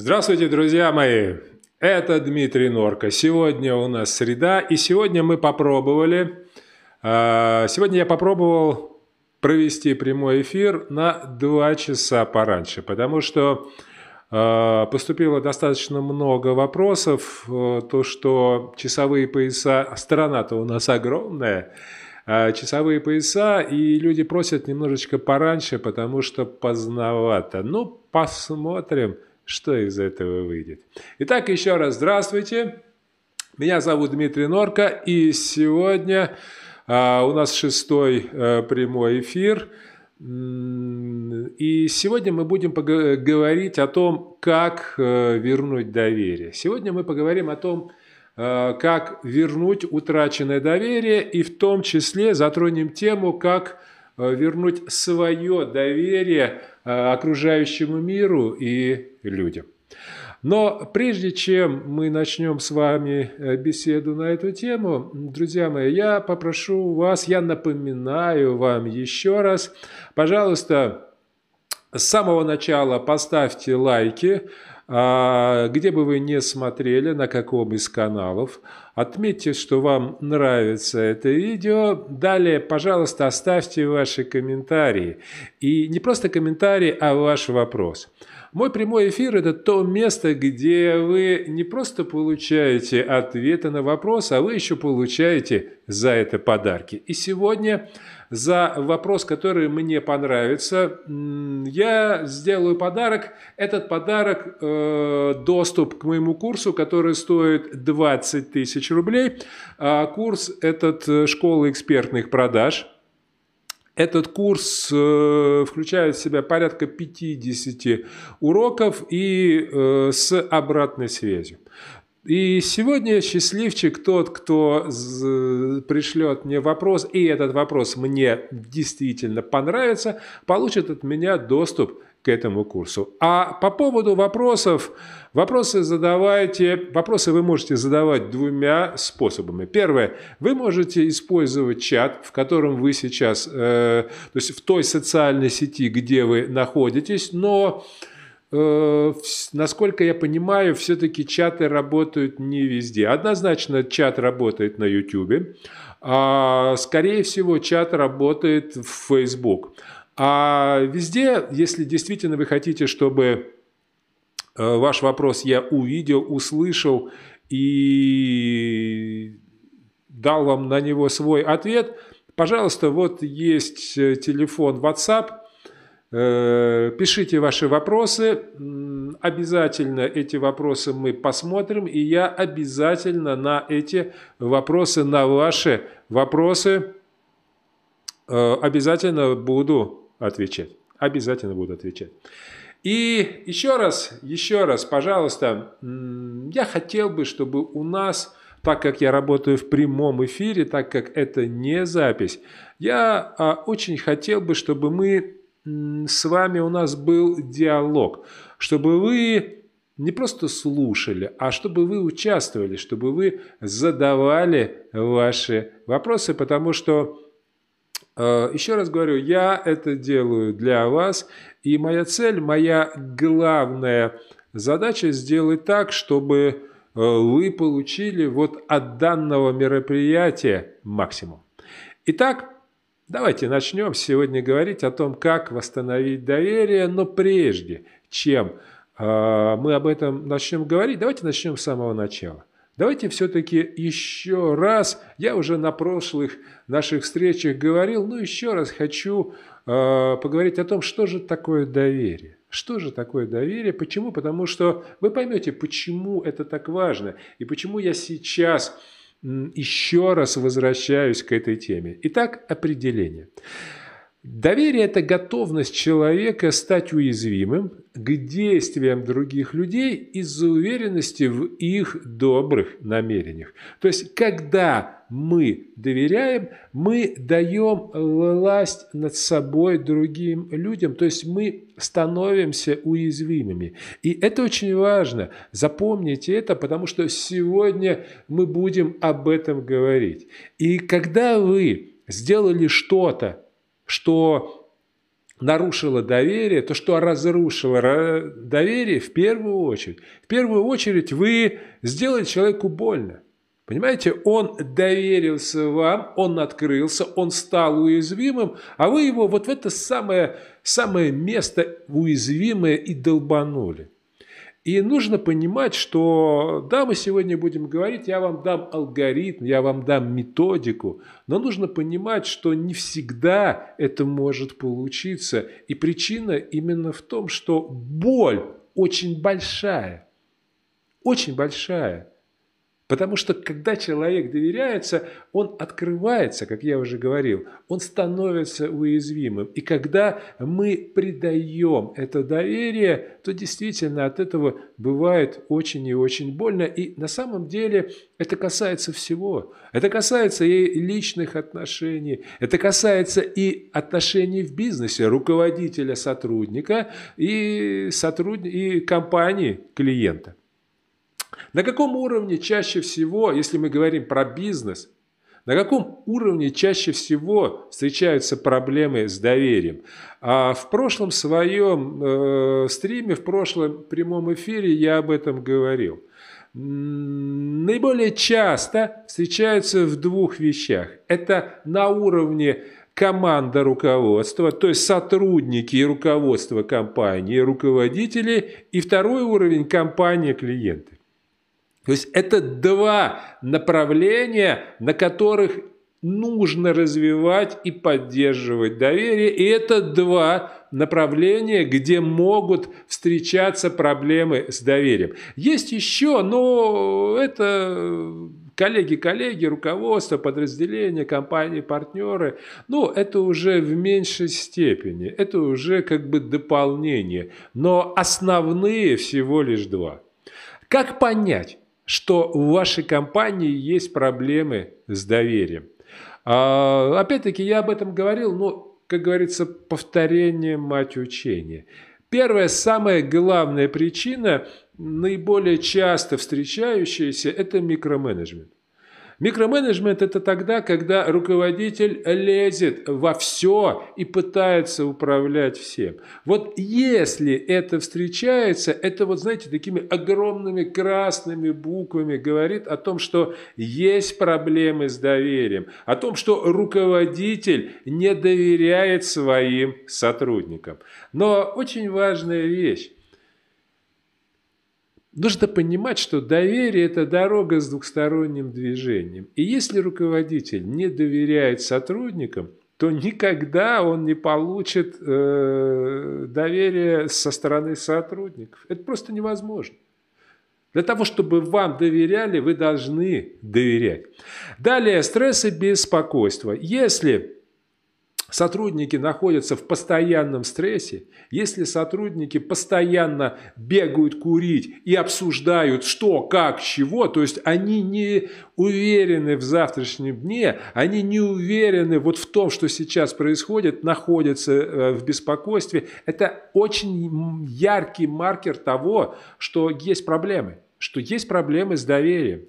Здравствуйте, друзья мои! Это Дмитрий Норка. Сегодня у нас среда, и сегодня мы попробовали, а, сегодня я попробовал провести прямой эфир на 2 часа пораньше, потому что а, поступило достаточно много вопросов, э, то, что часовые пояса, страна-то у нас огромная, а, часовые пояса, и люди просят немножечко пораньше, потому что поздновато. Ну, посмотрим, что из этого выйдет. Итак, еще раз здравствуйте. Меня зовут Дмитрий Норка, и сегодня а, у нас шестой а, прямой эфир. И сегодня мы будем говорить о том, как э, вернуть доверие. Сегодня мы поговорим о том, э, как вернуть утраченное доверие, и в том числе затронем тему, как вернуть свое доверие Э, окружающему миру и людям. Но прежде чем мы начнем с вами э, беседу на эту тему, друзья мои, я попрошу вас, я напоминаю вам еще раз, пожалуйста, с самого начала поставьте лайки, где бы вы не смотрели, на каком из каналов. Отметьте, что вам нравится это видео. Далее, пожалуйста, оставьте ваши комментарии. И не просто комментарии, а ваш вопрос. Мой прямой эфир – это то место, где вы не просто получаете ответы на вопрос, а вы еще получаете за это подарки. И сегодня за вопрос, который мне понравится, я сделаю подарок. Этот подарок э, – доступ к моему курсу, который стоит 20 тысяч рублей. А курс этот – школа экспертных продаж – этот курс э, включает в себя порядка 50 уроков и э, с обратной связью. И сегодня счастливчик тот, кто пришлет мне вопрос, и этот вопрос мне действительно понравится, получит от меня доступ к этому курсу. А по поводу вопросов, вопросы задавайте, вопросы вы можете задавать двумя способами. Первое, вы можете использовать чат, в котором вы сейчас, э, то есть в той социальной сети, где вы находитесь, но насколько я понимаю, все-таки чаты работают не везде. Однозначно чат работает на YouTube, а скорее всего чат работает в Facebook. А везде, если действительно вы хотите, чтобы э, ваш вопрос я увидел, услышал и дал вам на него свой ответ, пожалуйста, вот есть э, телефон WhatsApp, э, пишите ваши вопросы, обязательно эти вопросы мы посмотрим, и я обязательно на эти вопросы, на ваши вопросы обязательно буду отвечать. Обязательно буду отвечать. И еще раз, еще раз, пожалуйста, я хотел бы, чтобы у нас, так как я работаю в прямом эфире, так как это не запись, я а, очень хотел бы, чтобы мы с вами, у нас был диалог, чтобы вы не просто слушали, а чтобы вы участвовали, чтобы вы задавали ваши вопросы, потому что Э, Еще раз говорю, я это делаю для вас, и моя цель, моя главная задача сделать так, чтобы э, вы получили вот от данного мероприятия максимум. Итак, давайте начнем сегодня говорить о том, как восстановить доверие, но прежде чем э, мы об этом начнем говорить, давайте начнем с самого начала. Давайте все-таки еще раз, я уже на прошлых наших встречах говорил, но еще раз хочу э, поговорить о том, что же такое доверие. Что же такое доверие? Почему? Потому что вы поймете, почему это так важно и почему я сейчас еще раз возвращаюсь к этой теме. Итак, определение. Доверие – это готовность человека стать уязвимым к действиям других людей из-за уверенности в их добрых намерениях. То есть, когда мы доверяем, мы даем власть над собой другим людям, то есть мы становимся уязвимыми. И это очень важно. Запомните это, потому что сегодня мы будем об этом говорить. И когда вы сделали что-то, что нарушило доверие, то, что разрушило доверие, в первую очередь, в первую очередь вы сделали человеку больно. Понимаете, он доверился вам, он открылся, он стал уязвимым, а вы его вот в это самое, самое место уязвимое и долбанули. И нужно понимать, что да, мы сегодня будем говорить, я вам дам алгоритм, я вам дам методику, но нужно понимать, что не всегда это может получиться. И причина именно в том, что боль очень большая, очень большая. Потому что когда человек доверяется, он открывается, как я уже говорил, он становится уязвимым. И когда мы предаем это доверие, то действительно от этого бывает очень и очень больно. И на самом деле это касается всего. Это касается и личных отношений, это касается и отношений в бизнесе, руководителя, сотрудника и, сотруд... и компании клиента. На каком уровне чаще всего, если мы говорим про бизнес, на каком уровне чаще всего встречаются проблемы с доверием? А в прошлом своем э, стриме, в прошлом прямом эфире я об этом говорил. Наиболее часто встречаются в двух вещах. Это на уровне команда руководства, то есть сотрудники и руководство компании, руководители, и второй уровень компания клиенты. То есть это два направления, на которых нужно развивать и поддерживать доверие. И это два направления, где могут встречаться проблемы с доверием. Есть еще, но это коллеги-коллеги, руководство, подразделения, компании, партнеры, ну, это уже в меньшей степени, это уже как бы дополнение, но основные всего лишь два. Как понять, что в вашей компании есть проблемы с доверием. А, опять-таки, я об этом говорил, но, как говорится, повторение мать учения. Первая, самая главная причина, наиболее часто встречающаяся, это микроменеджмент. Микроменеджмент – это тогда, когда руководитель лезет во все и пытается управлять всем. Вот если это встречается, это вот, знаете, такими огромными красными буквами говорит о том, что есть проблемы с доверием, о том, что руководитель не доверяет своим сотрудникам. Но очень важная вещь. Нужно понимать, что доверие – это дорога с двухсторонним движением. И если руководитель не доверяет сотрудникам, то никогда он не получит э, доверие со стороны сотрудников. Это просто невозможно. Для того, чтобы вам доверяли, вы должны доверять. Далее, стресс и беспокойство. Если сотрудники находятся в постоянном стрессе, если сотрудники постоянно бегают курить и обсуждают что, как, чего, то есть они не уверены в завтрашнем дне, они не уверены вот в том, что сейчас происходит, находятся э, в беспокойстве, это очень яркий маркер того, что есть проблемы, что есть проблемы с доверием.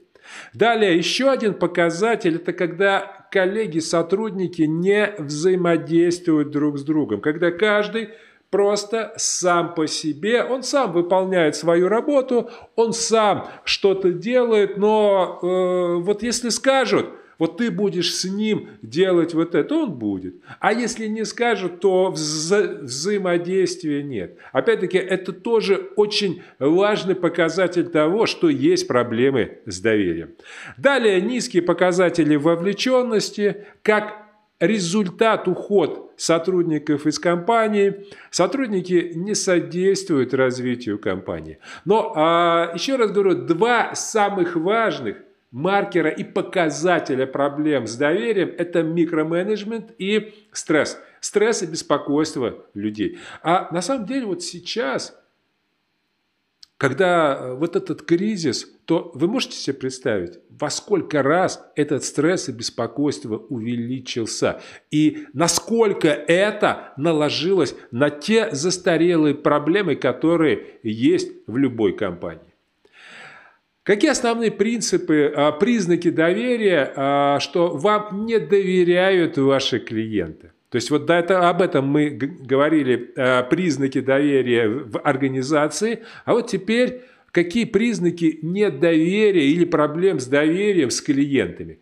Далее, еще один показатель – это когда коллеги, сотрудники не взаимодействуют друг с другом, когда каждый просто сам по себе, он сам выполняет свою работу, он сам что-то делает, но э, вот если скажут – вот ты будешь с ним делать вот это, он будет. А если не скажет, то вза взаимодействия нет. Опять-таки, это тоже очень важный показатель того, что есть проблемы с доверием. Далее, низкие показатели вовлеченности, как результат уход сотрудников из компании, сотрудники не содействуют развитию компании. Но, а, еще раз говорю, два самых важных маркера и показателя проблем с доверием – это микроменеджмент и стресс. Стресс и беспокойство людей. А на самом деле вот сейчас, когда вот этот кризис, то вы можете себе представить, во сколько раз этот стресс и беспокойство увеличился. И насколько это наложилось на те застарелые проблемы, которые есть в любой компании. Какие основные принципы, а, признаки доверия, а, что вам не доверяют ваши клиенты? То есть вот это, об этом мы говорили, э, признаки доверия в организации, а вот теперь какие признаки недоверия или проблем с доверием с клиентами.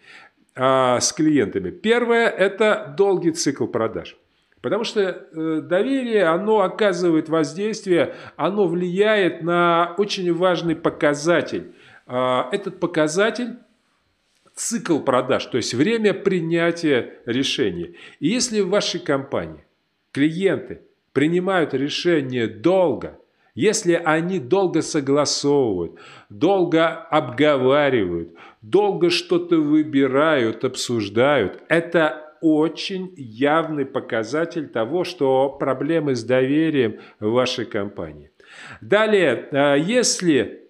А, с клиентами. Первое – это долгий цикл продаж. Потому что э, доверие, оно оказывает воздействие, оно влияет на очень важный показатель. А, этот показатель – цикл продаж, то есть время принятия решения. И если в вашей компании клиенты принимают решение долго – если они долго согласовывают, долго обговаривают, долго что-то выбирают, обсуждают, это очень явный показатель того, что проблемы с доверием в вашей компании. Далее, а, если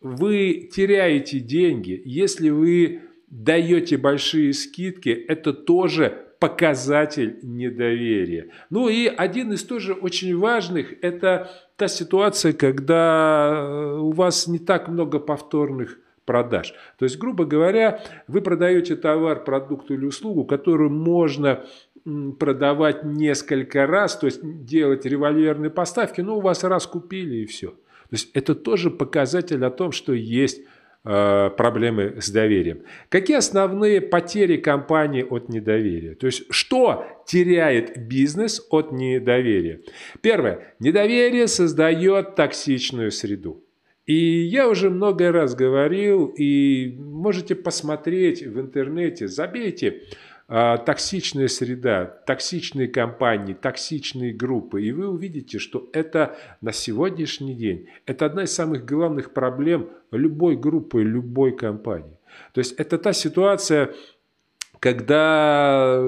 вы теряете деньги, если вы даете большие скидки, это тоже показатель недоверия. Ну и один из тоже очень важных – это та ситуация, когда э, у вас не так много повторных продаж. То есть, грубо говоря, вы продаете товар, продукт или услугу, которую можно продавать несколько раз, то есть делать револьверные поставки, но у вас раз купили и все. То есть это тоже показатель о том, что есть Э, проблемы с доверием. Какие основные потери компании от недоверия? То есть, что теряет бизнес от недоверия? Первое. Недоверие создает токсичную среду. И я уже много раз говорил, и можете посмотреть в интернете, забейте токсичная среда, токсичные компании, токсичные группы. И вы увидите, что это на сегодняшний день, это одна из самых главных проблем любой группы, любой компании. То есть это та ситуация, когда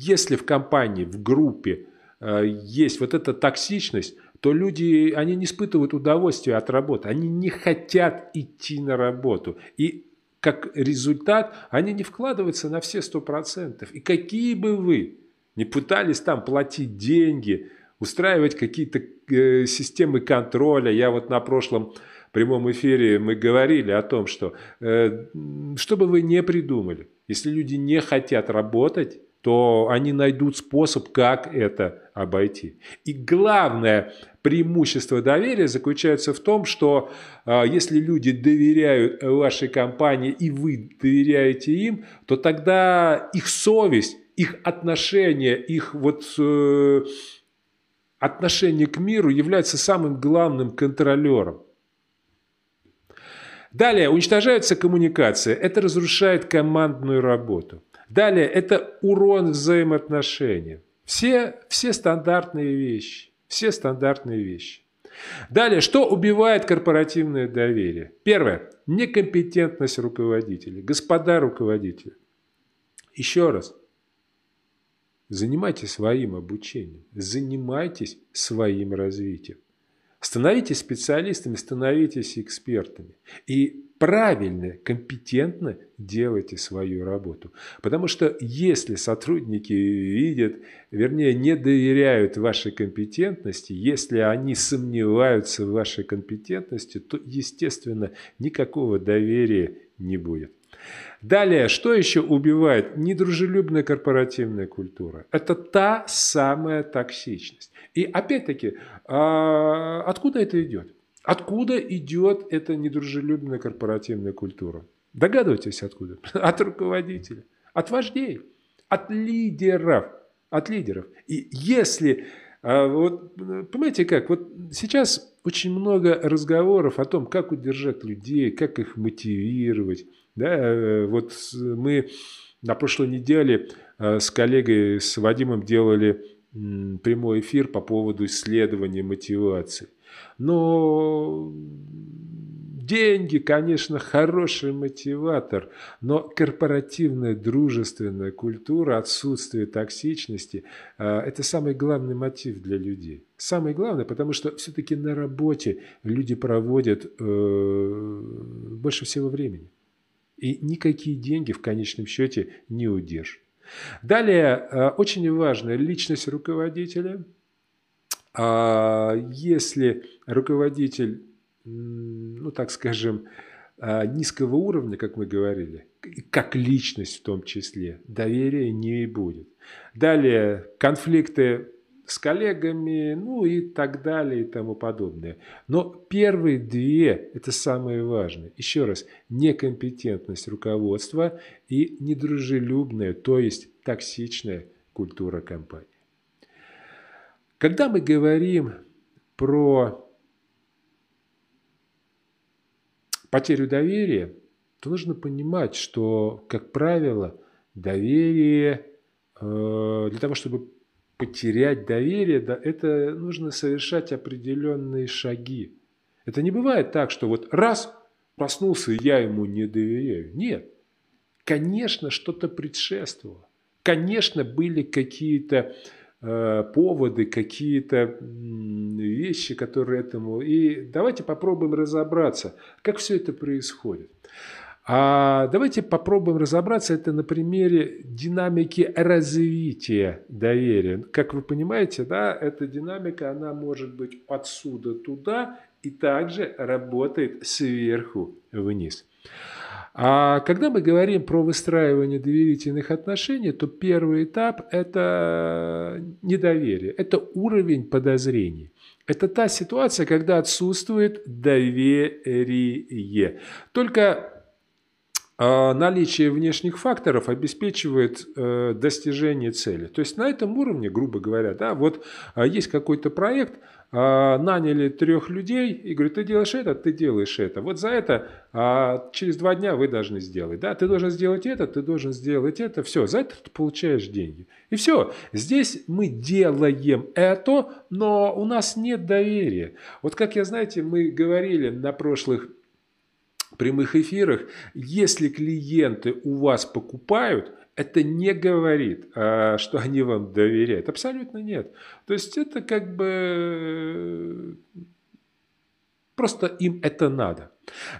если в компании, в группе а, есть вот эта токсичность, то люди, они не испытывают удовольствия от работы, они не хотят идти на работу. И как результат, они не вкладываются на все сто процентов. И какие бы вы не пытались там платить деньги, устраивать какие-то э, системы контроля, я вот на прошлом прямом эфире мы говорили о том, что э, что бы вы не придумали, если люди не хотят работать, то они найдут способ, как это обойти. И главное преимущество доверия заключается в том, что э, если люди доверяют вашей компании и вы доверяете им, то тогда их совесть, их отношение, их вот э, отношение к миру является самым главным контролером. Далее, уничтожается коммуникация. Это разрушает командную работу. Далее, это урон взаимоотношениям. Все, все стандартные вещи. Все стандартные вещи. Далее, что убивает корпоративное доверие? Первое. Некомпетентность руководителя. Господа руководители. Еще раз. Занимайтесь своим обучением. Занимайтесь своим развитием. Становитесь специалистами, становитесь экспертами. И правильно, компетентно делайте свою работу. Потому что если сотрудники видят, вернее, не доверяют вашей компетентности, если они сомневаются в вашей компетентности, то, естественно, никакого доверия не будет. Далее, что еще убивает? Недружелюбная корпоративная культура. Это та самая токсичность. И опять-таки, а, откуда это идет? Откуда идет эта недружелюбная корпоративная культура? Догадываетесь откуда? От руководителя, от вождей, от лидеров. От лидеров. И если а, вот, понимаете как, вот сейчас очень много разговоров о том, как удержать людей, как их мотивировать. Да, э, вот мы на прошлой неделе э, с коллегой, с Вадимом делали прямой эфир по поводу исследования мотивации. Но деньги, конечно, хороший мотиватор, но корпоративная дружественная культура, отсутствие токсичности э, – это самый главный мотив для людей. Самый главный, потому что все-таки на работе люди проводят э, больше всего времени. И никакие деньги в конечном счете не удержат. Далее, э, очень важная личность руководителя. А если руководитель, ну так скажем, э, низкого уровня, как мы говорили, как личность в том числе, доверия не будет. Далее, конфликты с коллегами, ну и так далее и тому подобное. Но первые две – это самое важное. Еще раз, некомпетентность руководства и недружелюбная, то есть токсичная культура компании. Когда мы говорим про потерю доверия, то нужно понимать, что, как правило, доверие э, для того, чтобы потерять доверие, это нужно совершать определенные шаги. Это не бывает так, что вот раз проснулся, я ему не доверяю. Нет. Конечно, что-то предшествовало. Конечно, были какие-то поводы, какие-то вещи, которые этому... И давайте попробуем разобраться, как все это происходит. А давайте попробуем разобраться это на примере динамики развития доверия. Как вы понимаете, да, эта динамика, она может быть отсюда туда и также работает сверху вниз. А когда мы говорим про выстраивание доверительных отношений, то первый этап – это недоверие, это уровень подозрений. Это та ситуация, когда отсутствует доверие. Только а наличие внешних факторов обеспечивает э, достижение цели. То есть на этом уровне, грубо говоря, да, вот а, есть какой-то проект, а, наняли трех людей и говорят, ты делаешь это, ты делаешь это. Вот за это через два дня вы должны сделать. Да? Ты должен сделать это, ты должен сделать это. Все, за это ты получаешь деньги. И все. Здесь мы делаем это, но у нас нет доверия. Вот как я, знаете, мы говорили на прошлых прямых эфирах, если клиенты у вас покупают, это не говорит, а, что они вам доверяют. Абсолютно нет. То есть это как бы просто им это надо.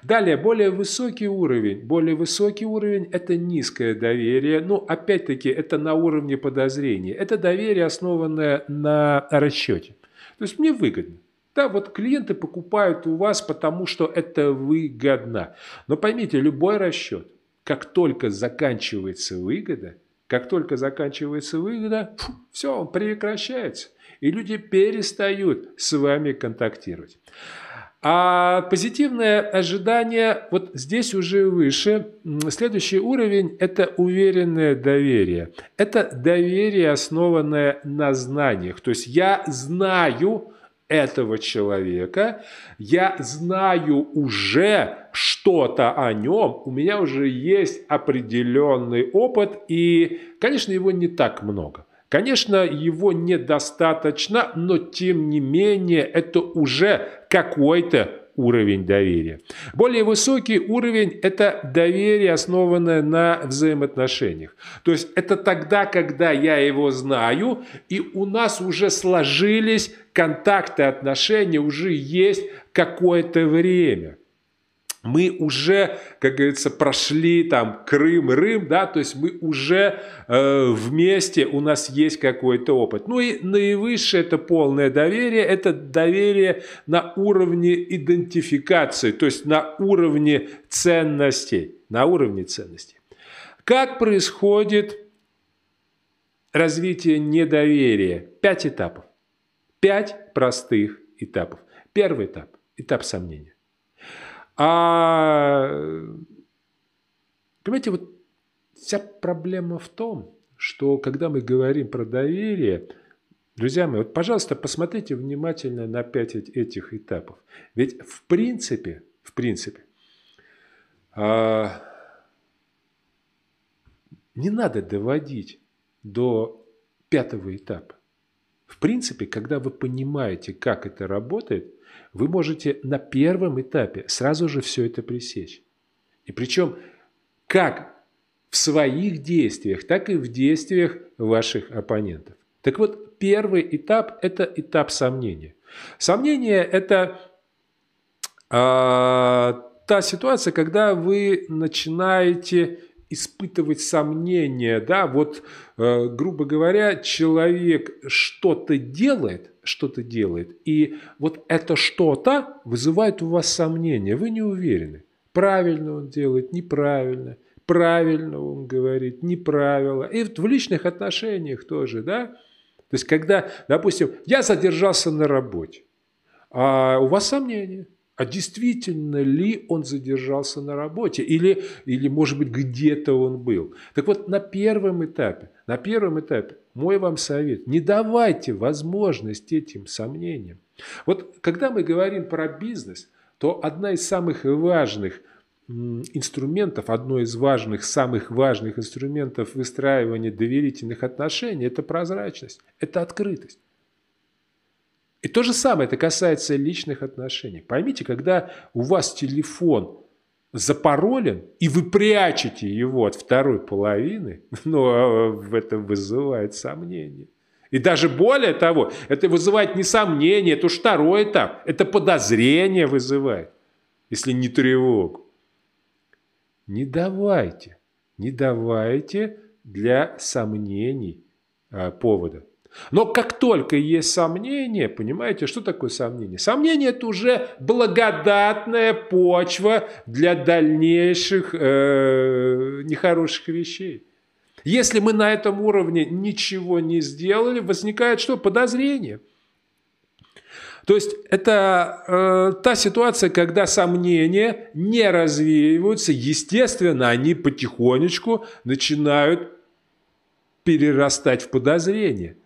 Далее, более высокий уровень. Более высокий уровень – это низкое доверие. Ну, опять-таки, это на уровне подозрения. Это доверие, основанное на расчете. То есть мне выгодно. Да, вот клиенты покупают у вас, потому что это выгодно. Но поймите, любой расчет, как только заканчивается выгода, как только заканчивается выгода, фу, все, он прекращается. И люди перестают с вами контактировать. А позитивное ожидание вот здесь уже выше. Следующий уровень – это уверенное доверие. Это доверие, основанное на знаниях. То есть я знаю, этого человека, я знаю уже что-то о нем, у меня уже есть определенный опыт, и, конечно, его не так много. Конечно, его недостаточно, но тем не менее это уже какой-то уровень доверия. Более высокий уровень – это доверие, основанное на взаимоотношениях. То есть это тогда, когда я его знаю, и у нас уже сложились контакты, отношения, уже есть какое-то время мы уже, как говорится, прошли там Крым, Рым, да, то есть мы уже э, вместе, у нас есть какой-то опыт. Ну и наивысшее это полное доверие, это доверие на уровне идентификации, то есть на уровне ценностей, на уровне ценностей. Как происходит развитие недоверия? Пять этапов. Пять простых этапов. Первый этап – этап сомнения. А, понимаете, вот вся проблема в том, что когда мы говорим про доверие, друзья мои, вот, пожалуйста, посмотрите внимательно на пять этих этапов. Ведь в принципе, в принципе, а, не надо доводить до пятого этапа. В принципе, когда вы понимаете, как это работает, вы можете на первом этапе сразу же все это пресечь. И причем как в своих действиях, так и в действиях ваших оппонентов. Так вот, первый этап – это этап сомнения. Сомнение – это э, та ситуация, когда вы начинаете испытывать сомнения, да, вот, э, грубо говоря, человек что-то делает, что-то делает, и вот это что-то вызывает у вас сомнения, вы не уверены, правильно он делает, неправильно, правильно он говорит, неправильно. И в личных отношениях тоже, да. То есть, когда, допустим, я задержался на работе, а у вас сомнения – а действительно ли он задержался на работе или, или может быть, где-то он был. Так вот, на первом этапе, на первом этапе мой вам совет, не давайте возможность этим сомнениям. Вот когда мы говорим про бизнес, то одна из самых важных инструментов, одно из важных, самых важных инструментов выстраивания доверительных отношений – это прозрачность, это открытость. И то же самое, это касается личных отношений. Поймите, когда у вас телефон запаролен, и вы прячете его от второй половины, ну, это вызывает сомнения. И даже более того, это вызывает не сомнение, это уж второй этап, это подозрение вызывает, если не тревогу. Не давайте, не давайте для сомнений а, повода. Но как только есть сомнение, понимаете, что такое сомнение? Сомнение – это уже благодатная почва для дальнейших э, нехороших вещей. Если мы на этом уровне ничего не сделали, возникает что? Подозрение. То есть это э, та ситуация, когда сомнения не развеиваются, естественно, они потихонечку начинают перерастать в подозрение.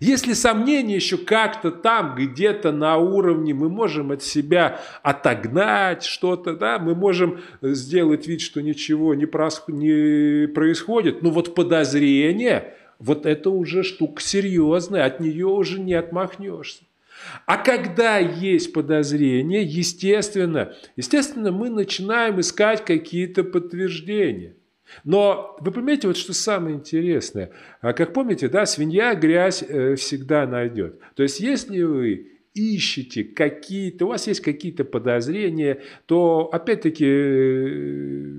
Если сомнения еще как-то там, где-то на уровне, мы можем от себя отогнать что-то, да, мы можем сделать вид, что ничего не, происходит. Но вот подозрение, вот это уже штука серьезная, от нее уже не отмахнешься. А когда есть подозрение, естественно, естественно, мы начинаем искать какие-то подтверждения. Но вы понимаете, вот что самое интересное. А как помните, да, свинья грязь э, всегда найдет. То есть, если вы ищете какие-то, у вас есть какие-то подозрения, то опять-таки э,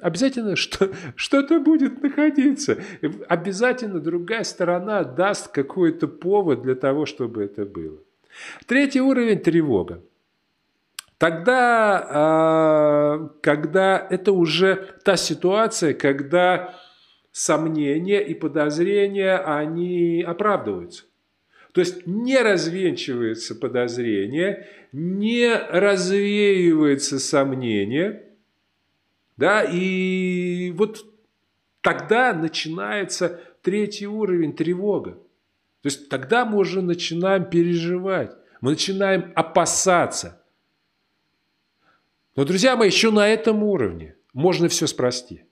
обязательно что, что-то будет находиться. Обязательно другая сторона даст какой-то повод для того, чтобы это было. Третий уровень – тревога. Тогда, а, когда это уже та ситуация, когда сомнения и подозрения, они оправдываются. То есть не развенчивается подозрение, не развеивается сомнение, да, и вот тогда начинается третий уровень тревога. То есть тогда мы уже начинаем переживать, мы начинаем опасаться. Но, друзья мои, еще на этом уровне можно все спасти.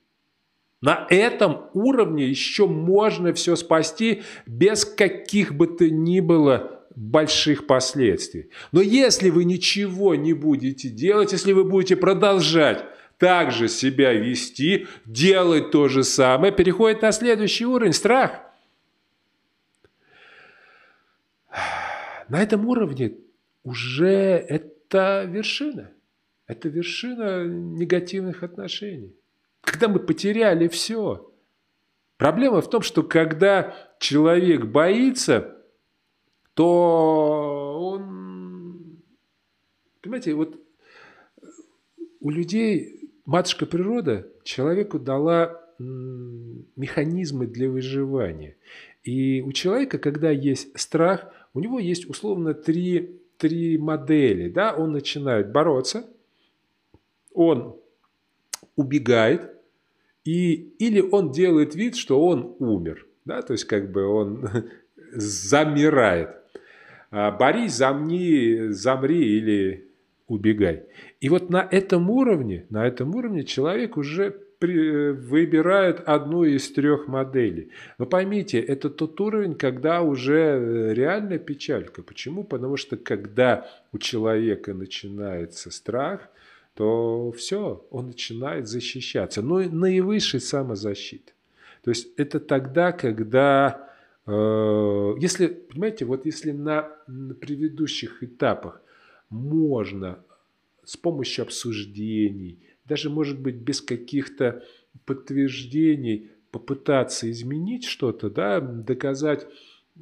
На этом уровне еще можно все спасти без каких бы то ни было больших последствий. Но если вы ничего не будете делать, если вы будете продолжать также себя вести, делать то же самое, переходит на следующий уровень – страх. На этом уровне уже это вершина – это вершина негативных отношений. Когда мы потеряли все. Проблема в том, что когда человек боится, то он... Понимаете, вот у людей матушка природа человеку дала механизмы для выживания. И у человека, когда есть страх, у него есть условно три, три модели. Да? Он начинает бороться – он убегает, и, или он делает вид, что он умер. Да? То есть как бы он замирает. А, Борись, замни, замри или убегай. И вот на этом уровне, на этом уровне человек уже при, выбирает одну из трех моделей. Но поймите, это тот уровень, когда уже э, реальная печалька. Почему? Потому что когда у человека начинается страх, то все, он начинает защищаться. Но ну наивысшей самозащиты. То есть это тогда, когда, э, если, понимаете, вот если на, на предыдущих этапах можно с помощью обсуждений, даже, может быть, без каких-то подтверждений попытаться изменить что-то, да, доказать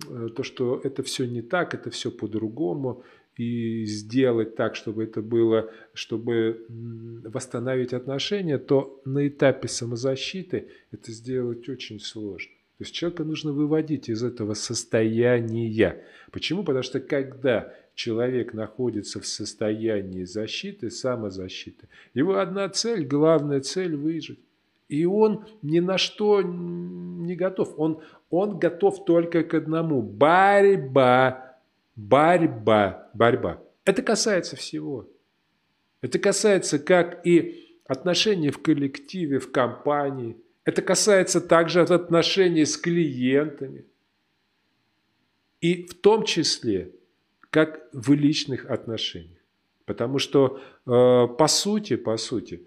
э, то, что это все не так, это все по-другому, и сделать так, чтобы это было, чтобы восстановить отношения, то на этапе самозащиты это сделать очень сложно. То есть человека нужно выводить из этого состояния. Почему? Потому что когда человек находится в состоянии защиты, самозащиты, его одна цель, главная цель выжить. И он ни на что не готов. Он, он готов только к одному. Борьба. Борьба. Борьба. Это касается всего. Это касается как и отношений в коллективе, в компании. Это касается также от отношений с клиентами. И в том числе, как в личных отношениях. Потому что, э, по сути, по сути,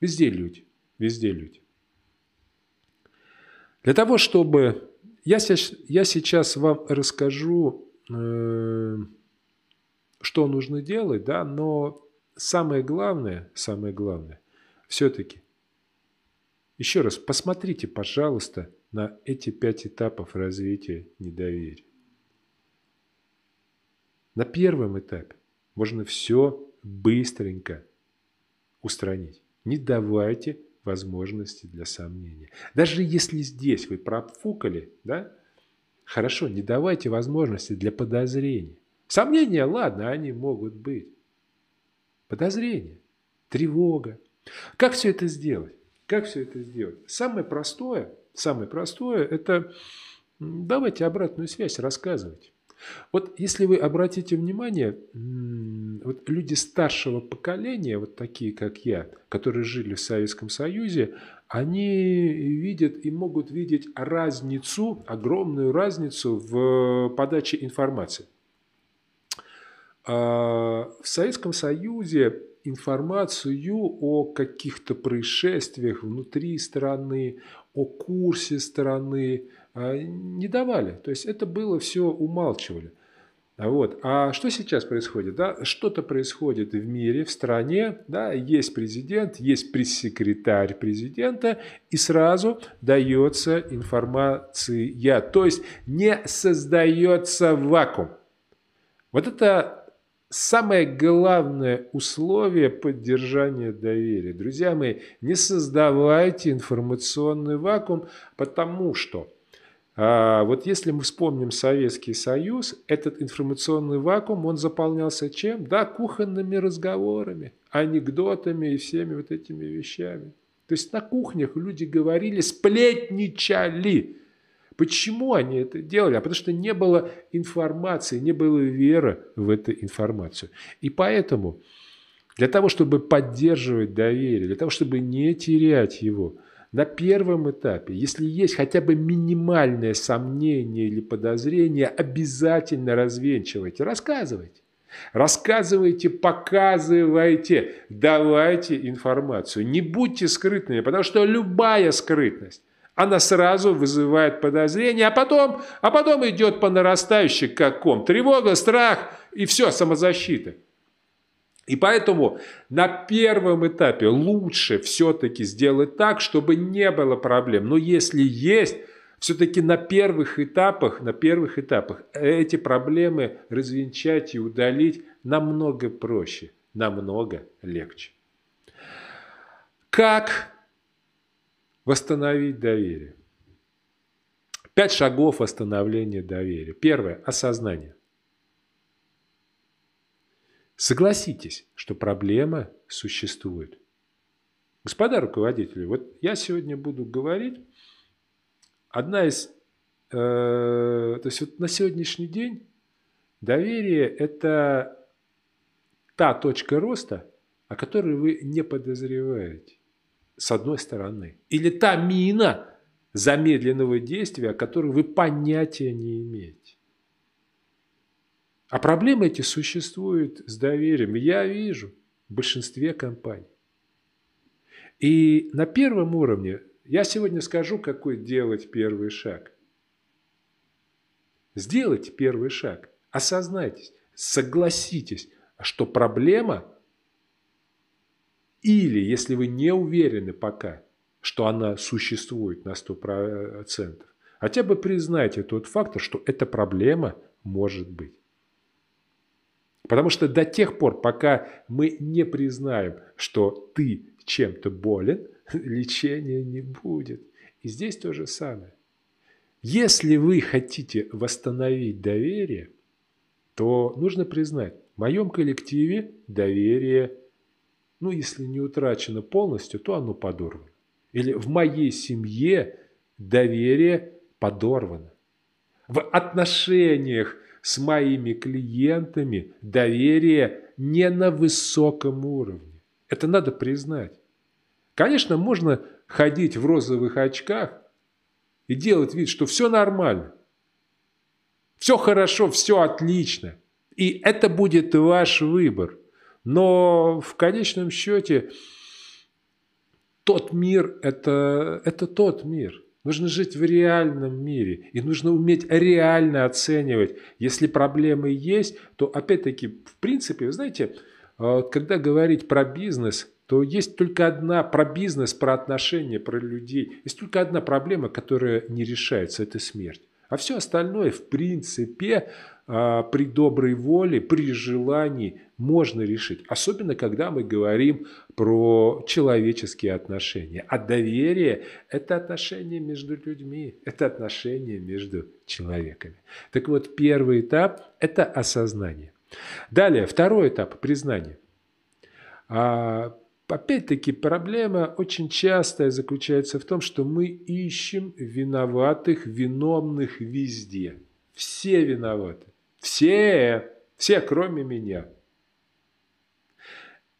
везде люди. Везде люди. Для того, чтобы... Я сейчас, я сейчас вам расскажу, э, что нужно делать, да, но самое главное, самое главное, все-таки, еще раз, посмотрите, пожалуйста, на эти пять этапов развития недоверия. На первом этапе можно все быстренько устранить. Не давайте возможности для сомнения. Даже если здесь вы профукали, да, хорошо, не давайте возможности для подозрений. Сомнения, ладно, они могут быть. Подозрения, тревога. Как все это сделать? Как все это сделать? Самое простое, самое простое, это давайте обратную связь, рассказывать. Вот если вы обратите внимание, вот люди старшего поколения, вот такие как я, которые жили в Советском Союзе, они видят и могут видеть разницу, огромную разницу в подаче информации. А, в Советском Союзе информацию о каких-то происшествиях внутри страны, о курсе страны, а, не давали. То есть это было все умалчивали. Вот. А что сейчас происходит? Да? Что-то происходит в мире, в стране, да? есть президент, есть пресс-секретарь президента, и сразу дается информация. То есть не создается вакуум. Вот это самое главное условие поддержания доверия. Друзья мои, не создавайте информационный вакуум, потому что а, вот если мы вспомним Советский Союз, этот информационный вакуум, он заполнялся чем? Да, кухонными разговорами, анекдотами и всеми вот этими вещами. То есть на кухнях люди говорили, сплетничали. Почему они это делали? А потому что не было информации, не было веры в эту информацию. И поэтому для того, чтобы поддерживать доверие, для того, чтобы не терять его – на первом этапе, если есть хотя бы минимальное сомнение или подозрение, обязательно развенчивайте, рассказывайте. Рассказывайте, показывайте, давайте информацию. Не будьте скрытными, потому что любая скрытность, она сразу вызывает подозрение, а потом, а потом идет по нарастающей каком. Тревога, страх и все, самозащита. И поэтому на первом этапе лучше все-таки сделать так, чтобы не было проблем. Но если есть, все-таки на первых этапах, на первых этапах эти проблемы развенчать и удалить намного проще, намного легче. Как восстановить доверие? Пять шагов восстановления доверия. Первое – осознание. Согласитесь, что проблема существует. Господа руководители, вот я сегодня буду говорить, одна из, э, то есть вот на сегодняшний день доверие – это та точка роста, о которой вы не подозреваете, с одной стороны. Или та мина замедленного действия, о которой вы понятия не имеете. А проблемы эти существуют с доверием. Я вижу в большинстве компаний. И на первом уровне я сегодня скажу, какой делать первый шаг. Сделайте первый шаг. Осознайтесь, согласитесь, что проблема или, если вы не уверены пока, что она существует на 100%, хотя бы признайте тот факт, что эта проблема может быть. Потому что до тех пор, пока мы не признаем, что ты чем-то болен, лечения не будет. И здесь то же самое. Если вы хотите восстановить доверие, то нужно признать, в моем коллективе доверие, ну, если не утрачено полностью, то оно подорвано. Или в моей семье доверие подорвано. В отношениях с моими клиентами доверие не на высоком уровне. Это надо признать. Конечно, можно ходить в розовых очках и делать вид, что все нормально. Все хорошо, все отлично. И это будет ваш выбор. Но в конечном счете тот мир это, – это тот мир. Нужно жить в реальном мире, и нужно уметь реально оценивать. Если проблемы есть, то опять-таки, в принципе, вы знаете, э, когда говорить про бизнес, то есть только одна про бизнес, про отношения, про людей. Есть только одна проблема, которая не решается – это смерть. А все остальное, в принципе, а, при доброй воле, при желании можно решить. Особенно, когда мы говорим про человеческие отношения. А доверие – это отношения между людьми, это отношения между человеками. Так вот, первый этап – это осознание. Далее, второй этап – признание. Опять-таки проблема очень частая заключается в том, что мы ищем виноватых, виновных везде. Все виноваты. Все, все, кроме меня.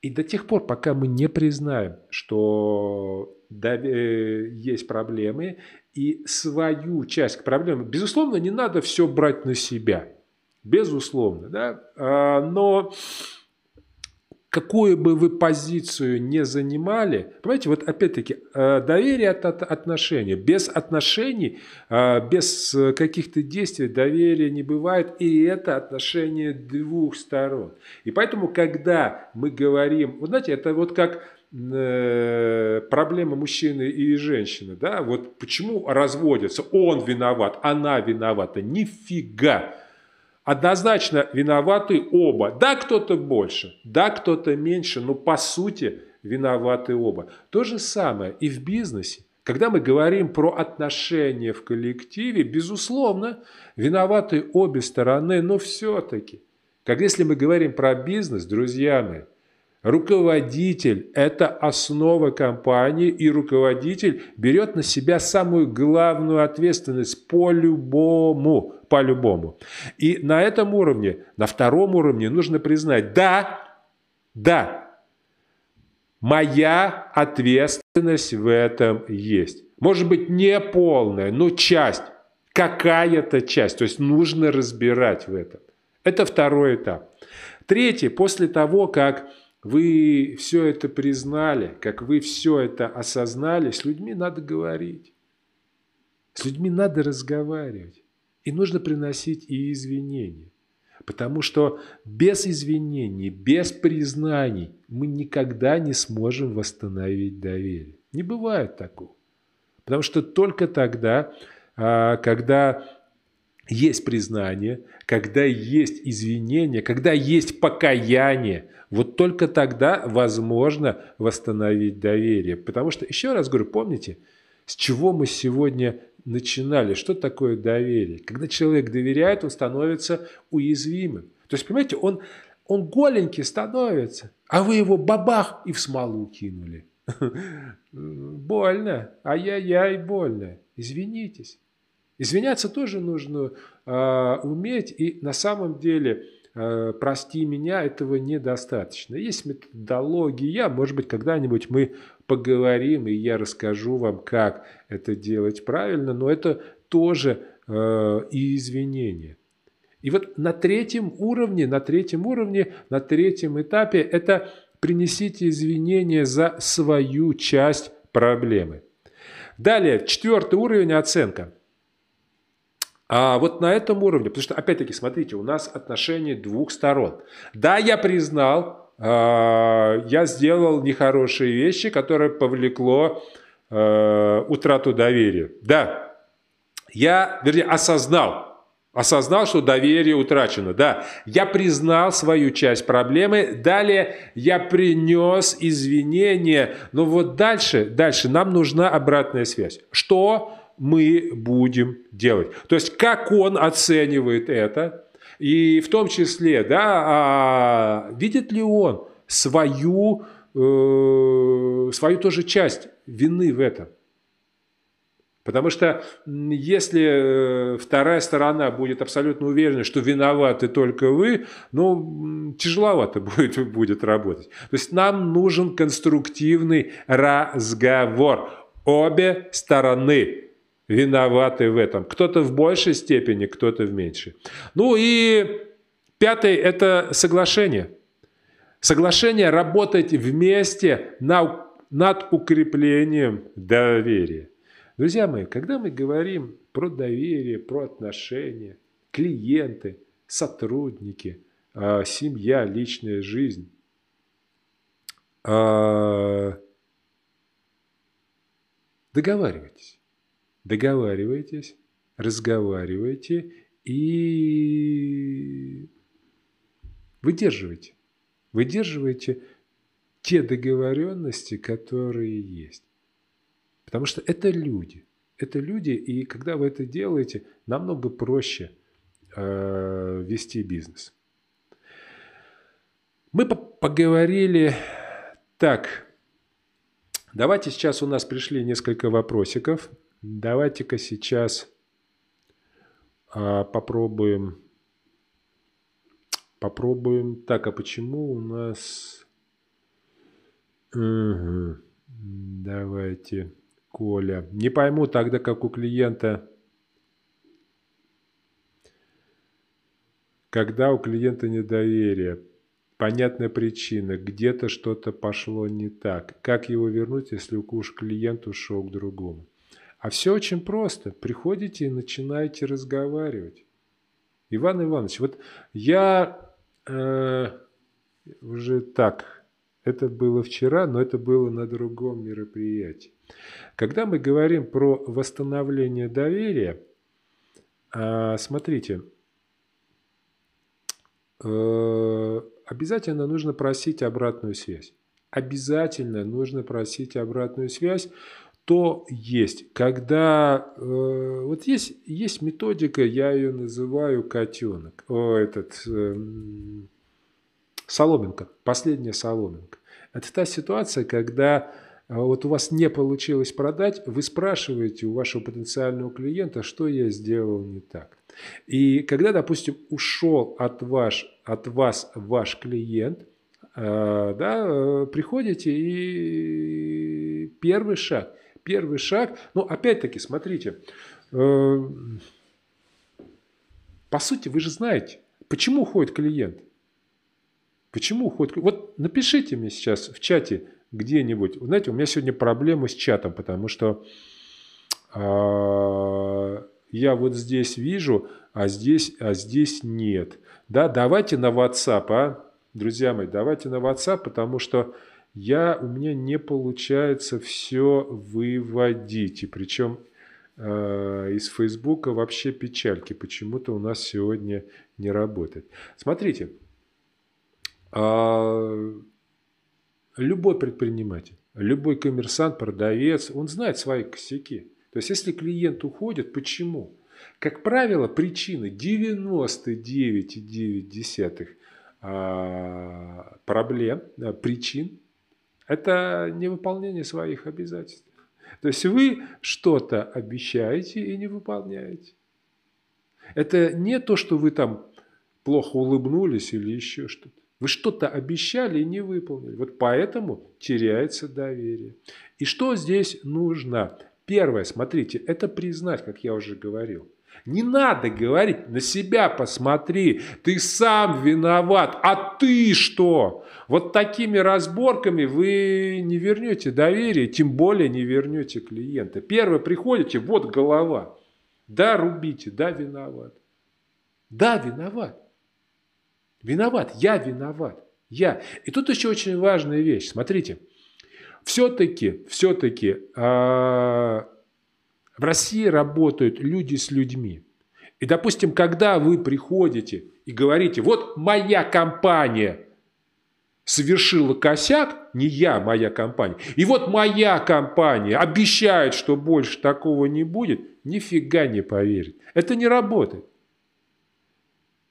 И до тех пор, пока мы не признаем, что э, есть проблемы, и свою часть проблемы, безусловно, не надо все брать на себя. Безусловно, да. А, но какую бы вы позицию не занимали, понимаете, вот опять-таки, э, доверие от отношения. Без отношений, э, без каких-то действий доверия не бывает, и это отношение двух сторон. И поэтому, когда мы говорим, вот знаете, это вот как э, проблема мужчины и женщины, да, вот почему разводятся, он виноват, она виновата, нифига. Однозначно виноваты оба. Да, кто-то больше, да, кто-то меньше, но по сути виноваты оба. То же самое и в бизнесе. Когда мы говорим про отношения в коллективе, безусловно, виноваты обе стороны, но все-таки, как если мы говорим про бизнес, друзья мои, Руководитель – это основа компании, и руководитель берет на себя самую главную ответственность по-любому, по-любому. И на этом уровне, на втором уровне нужно признать, да, да, моя ответственность в этом есть. Может быть, не полная, но часть, какая-то часть. То есть нужно разбирать в этом. Это второй этап. Третий, после того, как вы все это признали, как вы все это осознали, с людьми надо говорить. С людьми надо разговаривать. И нужно приносить и извинения. Потому что без извинений, без признаний мы никогда не сможем восстановить доверие. Не бывает такого. Потому что только тогда, а, когда есть признание, когда есть извинение, когда есть покаяние, вот только тогда возможно восстановить доверие. Потому что, еще раз говорю, помните, с чего мы сегодня начинали? Что такое доверие? Когда человек доверяет, он становится уязвимым. То есть, понимаете, он, он голенький становится, а вы его бабах и в смолу кинули. Больно, ай-яй-яй, больно. Извинитесь. Извиняться тоже нужно э, уметь, и на самом деле прости меня, этого недостаточно. Есть методология, может быть, когда-нибудь мы поговорим, и я расскажу вам, как это делать правильно, но это тоже э, и извинение. И вот на третьем уровне, на третьем уровне, на третьем этапе это принесите извинения за свою часть проблемы. Далее, четвертый уровень – оценка. А вот на этом уровне, потому что, опять-таки, смотрите, у нас отношения двух сторон. Да, я признал, а, я сделал нехорошие вещи, которые повлекло а, утрату доверия. Да, я, вернее, осознал, Осознал, что доверие утрачено. Да, я признал свою часть проблемы. Далее я принес извинения. Но вот дальше, дальше нам нужна обратная связь. Что мы будем делать? То есть, как он оценивает это? И в том числе, да, а видит ли он свою, э, свою тоже часть вины в этом? Потому что если э, вторая сторона будет абсолютно уверена, что виноваты только вы, ну, тяжеловато будет, будет работать. То есть нам нужен конструктивный разговор. Обе стороны виноваты в этом. Кто-то в большей степени, кто-то в меньшей. Ну и пятый – это соглашение. Соглашение работать вместе на, над укреплением доверия. Друзья мои, когда мы говорим про доверие, про отношения, клиенты, сотрудники, а, семья, личная жизнь, а, договаривайтесь. Договаривайтесь, разговаривайте и выдерживайте. Выдерживайте те договоренности, которые есть. Потому что это люди. Это люди, и когда вы это делаете, намного проще э, вести бизнес. Мы поговорили так. Давайте сейчас у нас пришли несколько вопросиков. Давайте-ка сейчас э, попробуем. Попробуем. Так, а почему у нас... Угу. Давайте. Коля. Не пойму тогда, как у клиента... Когда у клиента недоверие, понятная причина, где-то что-то пошло не так. Как его вернуть, если уж клиент ушел к другому? А все очень просто. Приходите и начинаете разговаривать. Иван Иванович, вот я э, уже так, это было вчера, но это было на другом мероприятии. Когда мы говорим про восстановление доверия, а, смотрите, э, обязательно нужно просить обратную связь. Обязательно нужно просить обратную связь. То есть, когда э, вот есть, есть методика, я ее называю котенок, о, этот э, соломинка, последняя соломинка. Это та ситуация, когда а вот у вас не получилось продать, вы спрашиваете у вашего потенциального клиента, что я сделал не так. И когда, допустим, ушел от, ваш, от вас ваш клиент, а, да, э, приходите и первый шаг, первый шаг, ну опять-таки, смотрите, э, по сути, вы же знаете, почему уходит клиент. Почему уходит? Вот напишите мне сейчас в чате, где-нибудь. Знаете, у меня сегодня проблемы с чатом, потому что э, я вот здесь вижу, а здесь, а здесь нет. Да, давайте на WhatsApp, а, друзья мои, давайте на WhatsApp, потому что я, у меня не получается все выводить. И причем э, из Фейсбука вообще печальки. Почему-то у нас сегодня не работает. Смотрите. Э, Любой предприниматель, любой коммерсант, продавец, он знает свои косяки. То есть, если клиент уходит, почему? Как правило, причины 99,9 а, проблем, причин – это невыполнение своих обязательств. То есть вы что-то обещаете и не выполняете. Это не то, что вы там плохо улыбнулись или еще что-то. Вы что-то обещали и не выполнили. Вот поэтому теряется доверие. И что здесь нужно? Первое, смотрите, это признать, как я уже говорил. Не надо говорить, на себя посмотри, ты сам виноват, а ты что? Вот такими разборками вы не вернете доверие, тем более не вернете клиента. Первое, приходите, вот голова. Да, рубите, да, виноват. Да, виноват. Виноват, я виноват. Я. И тут еще очень важная вещь. Смотрите, все-таки, все-таки э, в России работают люди с людьми. И, допустим, когда вы приходите и говорите, вот моя компания совершила косяк, не я, моя компания, и вот моя компания обещает, что больше такого не будет, нифига не поверит. Это не работает.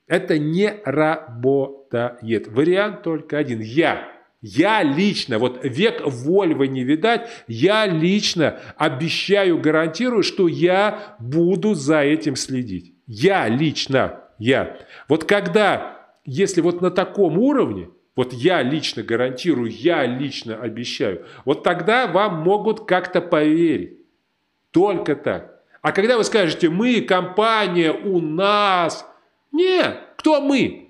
Это не работает. Вариант только один. Я. Я лично, вот век Вольвы не видать, я лично обещаю, гарантирую, что я буду за этим следить. Я лично, я. Вот когда, если вот на таком уровне, вот я лично гарантирую, я лично обещаю, вот тогда вам могут как-то поверить. Только так. А когда вы скажете, мы, компания, у нас, нет, кто мы?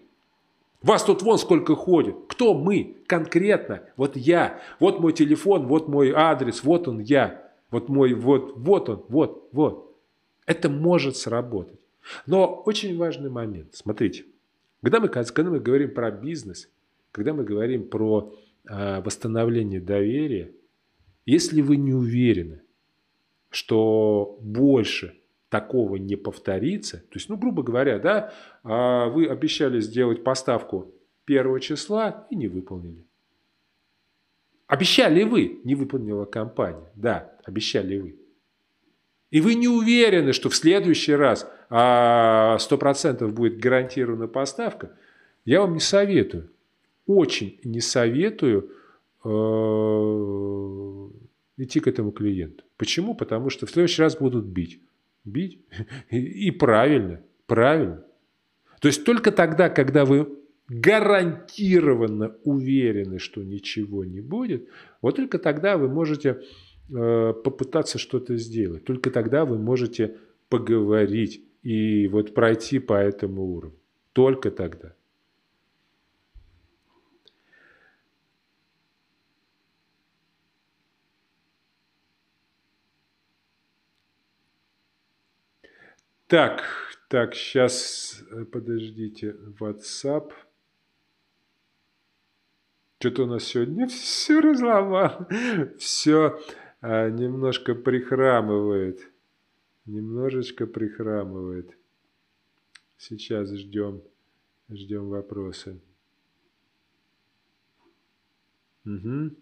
Вас тут вон сколько ходит. Кто мы? Конкретно. Вот я. Вот мой телефон, вот мой адрес, вот он я. Вот мой, вот, вот он, вот, вот. Это может сработать. Но очень важный момент. Смотрите. Когда мы, когда мы говорим про бизнес, когда мы говорим про э, восстановление доверия, если вы не уверены, что больше такого не повторится, то есть, ну, грубо говоря, да, а, вы обещали сделать поставку первого числа и не выполнили. Обещали вы, не выполнила компания. Да, обещали вы. И вы не уверены, что в следующий раз 100% а, будет гарантирована поставка, я вам не советую. Очень не советую э, идти к этому клиенту. Почему? Потому что в следующий раз будут бить бить. И, правильно, правильно. То есть только тогда, когда вы гарантированно уверены, что ничего не будет, вот только тогда вы можете э, попытаться что-то сделать. Только тогда вы можете поговорить и вот пройти по этому уровню. Только тогда. Так, так, сейчас, э, подождите, WhatsApp. Что-то у нас сегодня все разломал, все а, немножко прихрамывает, немножечко прихрамывает. Сейчас ждем, ждем вопросы. Угу.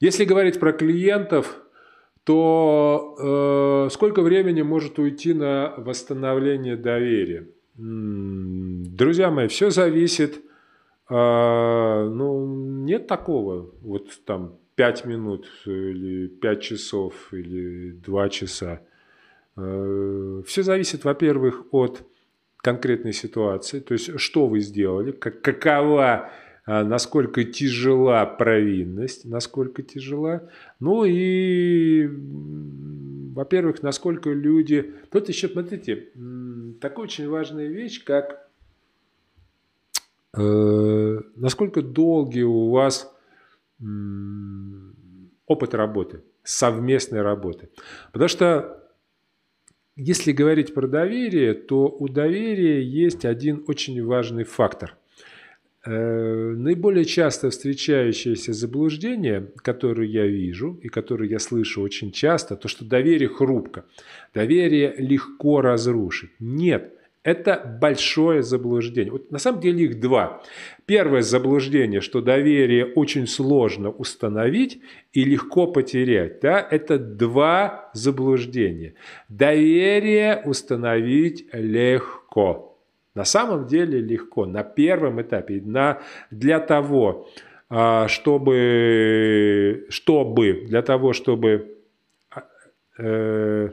Если говорить про клиентов, то э, сколько времени может уйти на восстановление доверия? Друзья мои, все зависит. Э, ну, нет такого. Вот там 5 минут или 5 часов или 2 часа. Э, все зависит, во-первых, от конкретной ситуации. То есть, что вы сделали, как, какова насколько тяжела провинность, насколько тяжела. Ну и, во-первых, насколько люди... Тут еще, смотрите, такая очень важная вещь, как э, насколько долгий у вас опыт работы, совместной работы. Потому что если говорить про доверие, то у доверия есть один очень важный фактор. Э, наиболее часто встречающееся заблуждение, которое я вижу и которое я слышу очень часто, то, что доверие хрупко, доверие легко разрушить. Нет, это большое заблуждение. Вот на самом деле их два. Первое заблуждение, что доверие очень сложно установить и легко потерять. Да? Это два заблуждения. Доверие установить легко. На самом деле легко. На первом этапе на, для того, а, чтобы, чтобы, для того, чтобы а, э,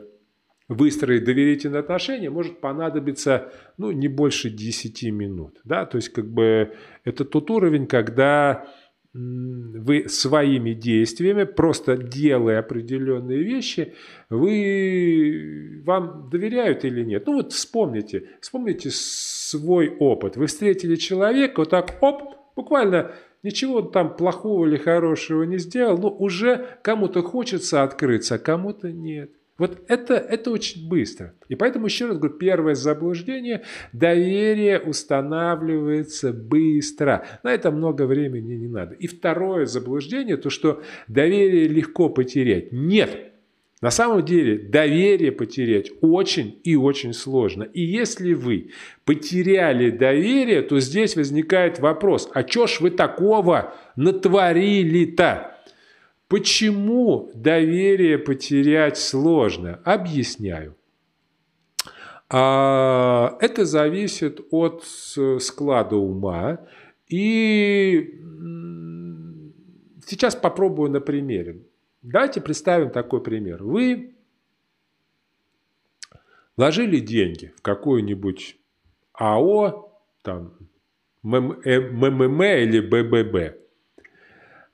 выстроить доверительные отношения, может понадобиться ну, не больше 10 минут. Да? То есть как бы это тот уровень, когда вы своими действиями, просто делая определенные вещи, вы, вам доверяют или нет. Ну вот вспомните, вспомните свой опыт. Вы встретили человека, вот так, оп, буквально ничего там плохого или хорошего не сделал, но уже кому-то хочется открыться, а кому-то нет. Вот это, это очень быстро. И поэтому еще раз говорю, первое заблуждение – доверие устанавливается быстро. На это много времени не надо. И второе заблуждение – то, что доверие легко потерять. Нет. На самом деле доверие потерять очень и очень сложно. И если вы потеряли доверие, то здесь возникает вопрос, а что ж вы такого натворили-то? Почему доверие потерять сложно? Объясняю. А, это зависит от склада ума. И сейчас попробую на примере. Давайте представим такой пример. Вы вложили деньги в какую-нибудь АО, там, МММ или БББ.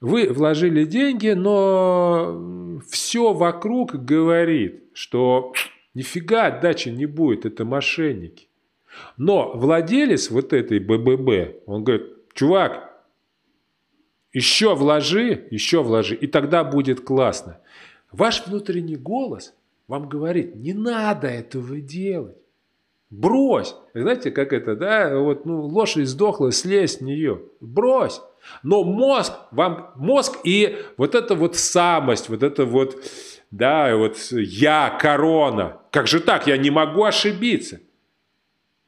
Вы вложили деньги, но все вокруг говорит, что нифига отдачи не будет, это мошенники. Но владелец вот этой БББ, он говорит, чувак, еще вложи, еще вложи, и тогда будет классно. Ваш внутренний голос вам говорит, не надо этого делать. Брось. Знаете, как это, да, вот, ну, лошадь сдохла, слезь с нее. Брось. Но мозг, вам мозг и вот эта вот самость, вот это вот, да, вот я, корона. Как же так? Я не могу ошибиться.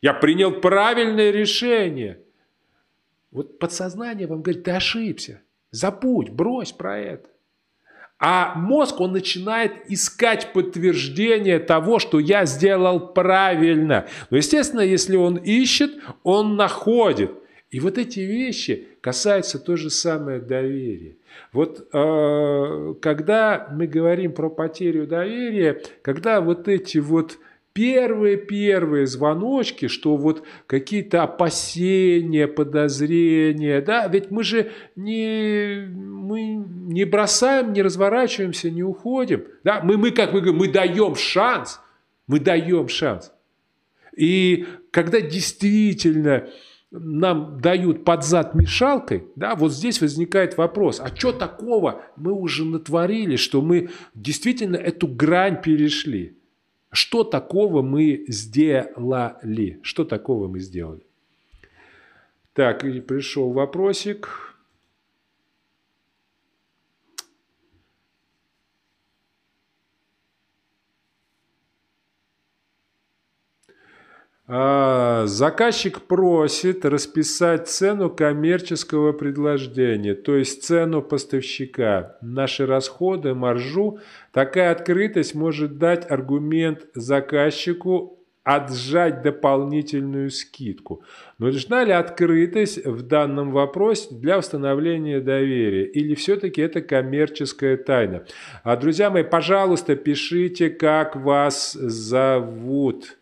Я принял правильное решение. Вот подсознание вам говорит, ты ошибся. Забудь, брось про это. А мозг, он начинает искать подтверждение того, что я сделал правильно. Но, естественно, если он ищет, он находит. И вот эти вещи касаются то же самое доверия. Вот э, когда мы говорим про потерю доверия, когда вот эти вот первые-первые звоночки, что вот какие-то опасения, подозрения, да, ведь мы же не, мы не бросаем, не разворачиваемся, не уходим, да, мы, мы как мы говорим, мы даем шанс, мы даем шанс. И когда действительно нам дают под зад мешалкой, да, вот здесь возникает вопрос, а что такого мы уже натворили, что мы действительно эту грань перешли? Что такого мы сделали? Что такого мы сделали? Так, пришел вопросик. А, заказчик просит расписать цену коммерческого предложения, то есть цену поставщика, наши расходы, маржу. Такая открытость может дать аргумент заказчику отжать дополнительную скидку. Нужна ли открытость в данном вопросе для установления доверия? Или все-таки это коммерческая тайна? А, друзья мои, пожалуйста, пишите, как вас зовут.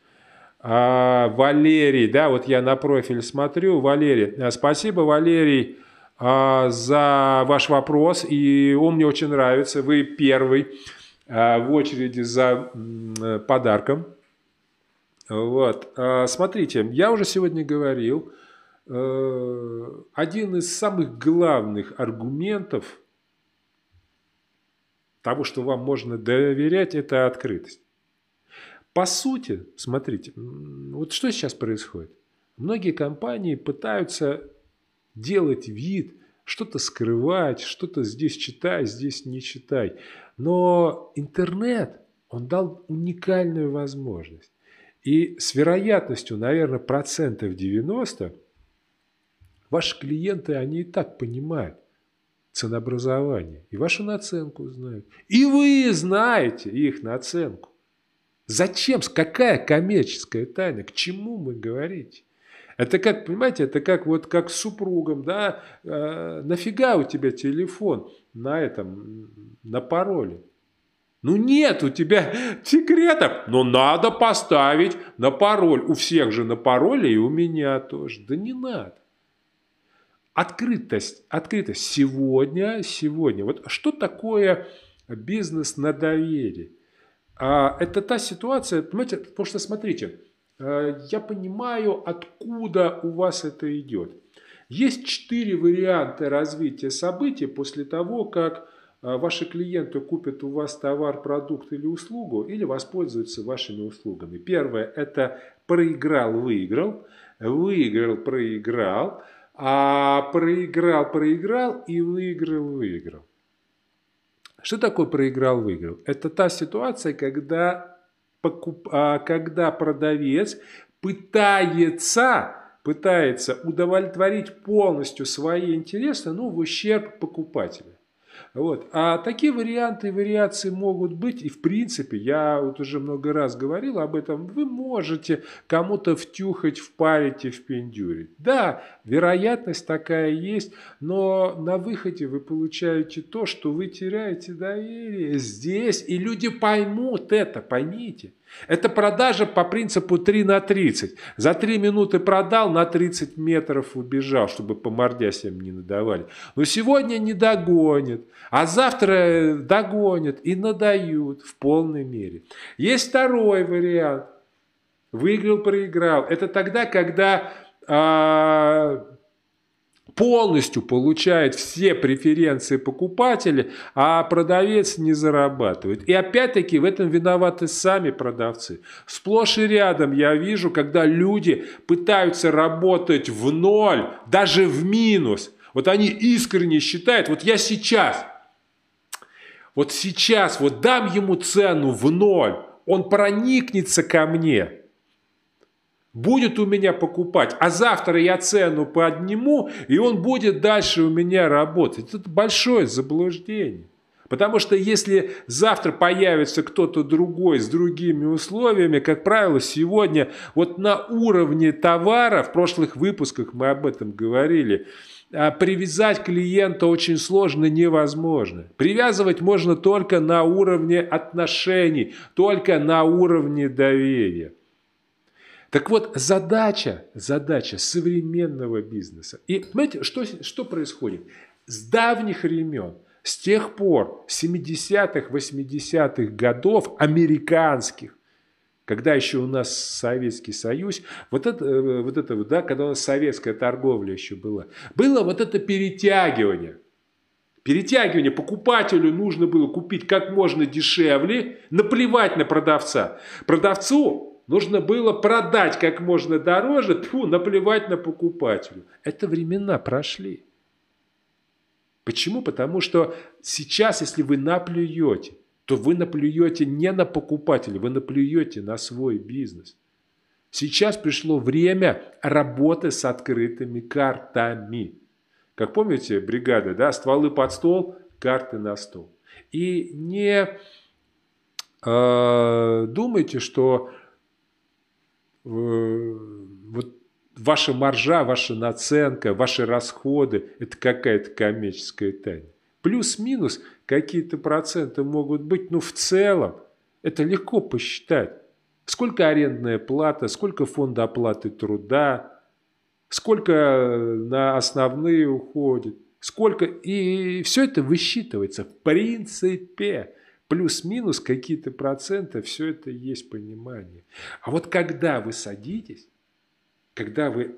А, Валерий, да, вот я на профиль смотрю. Валерий, а, спасибо, Валерий, а, за ваш вопрос. И он мне очень нравится. Вы первый в очереди за подарком. Вот. Смотрите, я уже сегодня говорил, э, один из самых главных аргументов того, что вам можно доверять, это открытость. По сути, смотрите, вот что сейчас происходит? Многие компании пытаются делать вид, что-то скрывать, что-то здесь читай, здесь не читай. Но интернет, он дал уникальную возможность. И с вероятностью, наверное, процентов 90, ваши клиенты, они и так понимают ценообразование. И вашу наценку знают. И вы знаете их наценку. Зачем? Какая коммерческая тайна? К чему мы говорите? Это как, понимаете, это как вот как с супругом, да, э, нафига у тебя телефон на этом, на пароле? Ну нет у тебя секретов, но надо поставить на пароль. У всех же на пароле и у меня тоже. Да не надо. Открытость, открытость. Сегодня, сегодня. Вот что такое бизнес на доверии? А, это та ситуация, понимаете, потому что смотрите, э, я понимаю, откуда у вас это идет. Есть четыре варианта развития событий после того, как а, ваши клиенты купят у вас товар, продукт или услугу, или воспользуются вашими услугами. Первое – это проиграл-выиграл, выиграл-проиграл, а проиграл-проиграл и выиграл-выиграл. Что такое проиграл-выиграл? Это та ситуация, когда, покуп... А, когда продавец пытается, пытается удовлетворить полностью свои интересы, но в ущерб покупателя. Вот. А такие варианты и вариации могут быть. И в принципе, я вот уже много раз говорил об этом, вы можете кому-то втюхать, впарить и впендюрить. Да, вероятность такая есть, но на выходе вы получаете то, что вы теряете доверие здесь. И люди поймут это, поймите. Это продажа по принципу 3 на 30. За 3 минуты продал, на 30 метров убежал, чтобы по мордясям не надавали. Но сегодня не догонят, а завтра догонят и надают в полной мере. Есть второй вариант. Выиграл, проиграл. Это тогда, когда полностью получает все преференции покупателя, а продавец не зарабатывает. И опять-таки в этом виноваты сами продавцы. Сплошь и рядом я вижу, когда люди пытаются работать в ноль, даже в минус. Вот они искренне считают, вот я сейчас, вот сейчас вот дам ему цену в ноль, он проникнется ко мне – будет у меня покупать, а завтра я цену подниму, и он будет дальше у меня работать. Это большое заблуждение. Потому что если завтра появится кто-то другой с другими условиями, как правило, сегодня вот на уровне товара, в прошлых выпусках мы об этом говорили, а привязать клиента очень сложно, невозможно. Привязывать можно только на уровне отношений, только на уровне доверия. Так вот, задача, задача современного бизнеса. И знаете, что, что происходит? С давних времен, с тех пор, 70-х, 80-х годов, американских, когда еще у нас Советский Союз, вот это, э, вот это да, когда у нас советская торговля еще была, было вот это перетягивание. Перетягивание покупателю нужно было купить как можно дешевле, наплевать на продавца. Продавцу Нужно было продать как можно дороже, тьфу, наплевать на покупателю. Это времена прошли. Почему? Потому что сейчас, если вы наплюете, то вы наплюете не на покупателя, вы наплюете на свой бизнес. Сейчас пришло время работы с открытыми картами. Как помните, бригада, да, стволы под стол, карты на стол. И не э, думайте, что вот ваша маржа, ваша наценка, ваши расходы – это какая-то коммерческая тайна. Плюс-минус какие-то проценты могут быть, но в целом это легко посчитать. Сколько арендная плата, сколько фонда оплаты труда, сколько на основные уходит, сколько... И все это высчитывается в принципе плюс-минус какие-то проценты, все это есть понимание. А вот когда вы садитесь, когда вы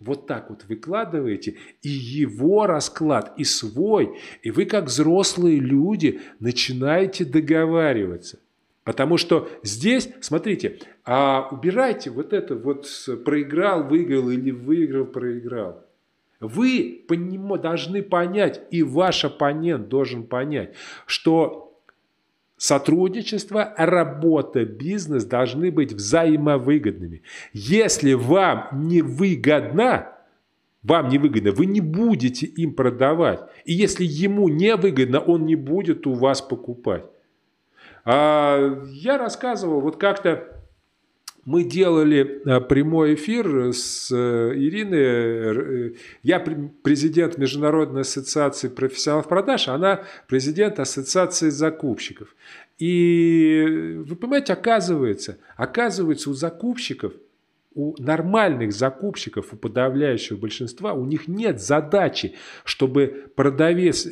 вот так вот выкладываете, и его расклад, и свой, и вы как взрослые люди начинаете договариваться. Потому что здесь, смотрите, а убирайте вот это вот проиграл, выиграл или выиграл, проиграл. Вы должны понять, и ваш оппонент должен понять, что Сотрудничество, работа, бизнес должны быть взаимовыгодными. Если вам не выгодно, вам не выгодно, вы не будете им продавать. И если ему не выгодно, он не будет у вас покупать. А я рассказывал, вот как-то мы делали э, прямой эфир с э, Ириной. Э, я президент Международной ассоциации профессионалов продаж, она президент ассоциации закупщиков. И вы понимаете, оказывается, оказывается у закупщиков, у нормальных закупщиков, у подавляющего большинства, у них нет задачи, чтобы продавец,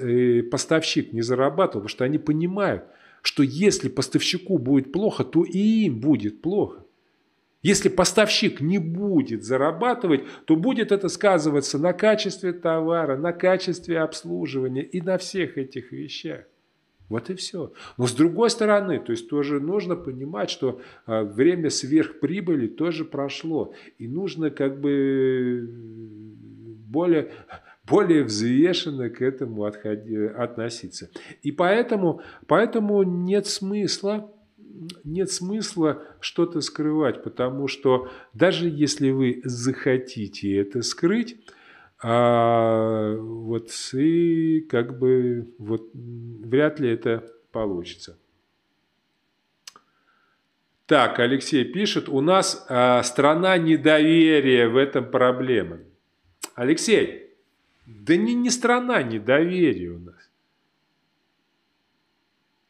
поставщик не зарабатывал, потому что они понимают, что если поставщику будет плохо, то и им будет плохо. Если поставщик не будет зарабатывать, то будет это сказываться на качестве товара, на качестве обслуживания и на всех этих вещах. Вот и все. Но с другой стороны, то есть тоже нужно понимать, что а, время сверхприбыли тоже прошло. И нужно как бы более, более взвешенно к этому относиться. И поэтому, поэтому нет смысла нет смысла что-то скрывать, потому что даже если вы захотите это скрыть, а вот и как бы вот вряд ли это получится. Так, Алексей пишет, у нас а, страна недоверия, в этом проблема. Алексей, да не, не страна недоверия у нас.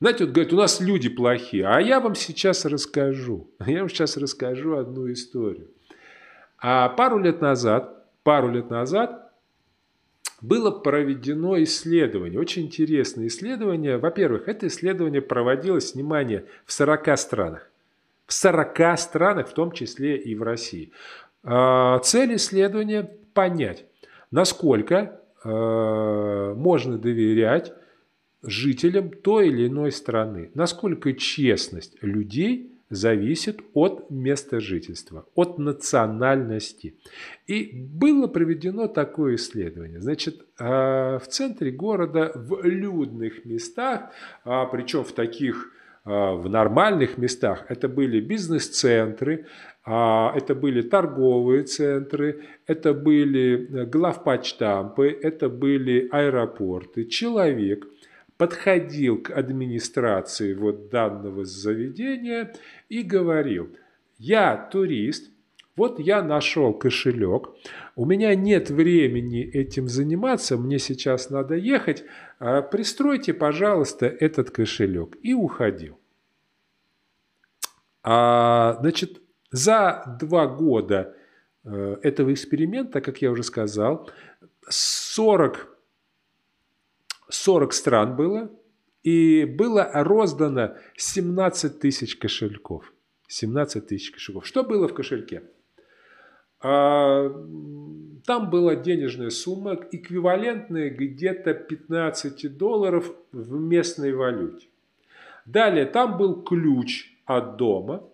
Знаете, вот говорят, у нас люди плохие, а я вам сейчас расскажу. Я вам сейчас расскажу одну историю. А пару лет назад, пару лет назад было проведено исследование, очень интересное исследование. Во-первых, это исследование проводилось, внимание, в 40 странах. В 40 странах, в том числе и в России. А, цель исследования – понять, насколько а, можно доверять жителям той или иной страны, насколько честность людей – зависит от места жительства, от национальности. И было проведено такое исследование. Значит, а, в центре города, в людных местах, а, причем в таких а, в нормальных местах, это были бизнес-центры, это были торговые центры, это были э, главпочтампы, это были аэропорты. Человек подходил к администрации вот данного заведения и говорил, я турист, вот я нашел кошелек, у меня нет времени этим заниматься, мне сейчас надо ехать, а пристройте, пожалуйста, этот кошелек. И уходил. А, значит, за два года э, этого эксперимента, как я уже сказал, 40 40 стран было, и было роздано 17 тысяч кошельков. 17 тысяч кошельков. Что было в кошельке? А, там была денежная сумма, эквивалентная где-то 15 долларов в местной валюте. Далее, там был ключ от дома.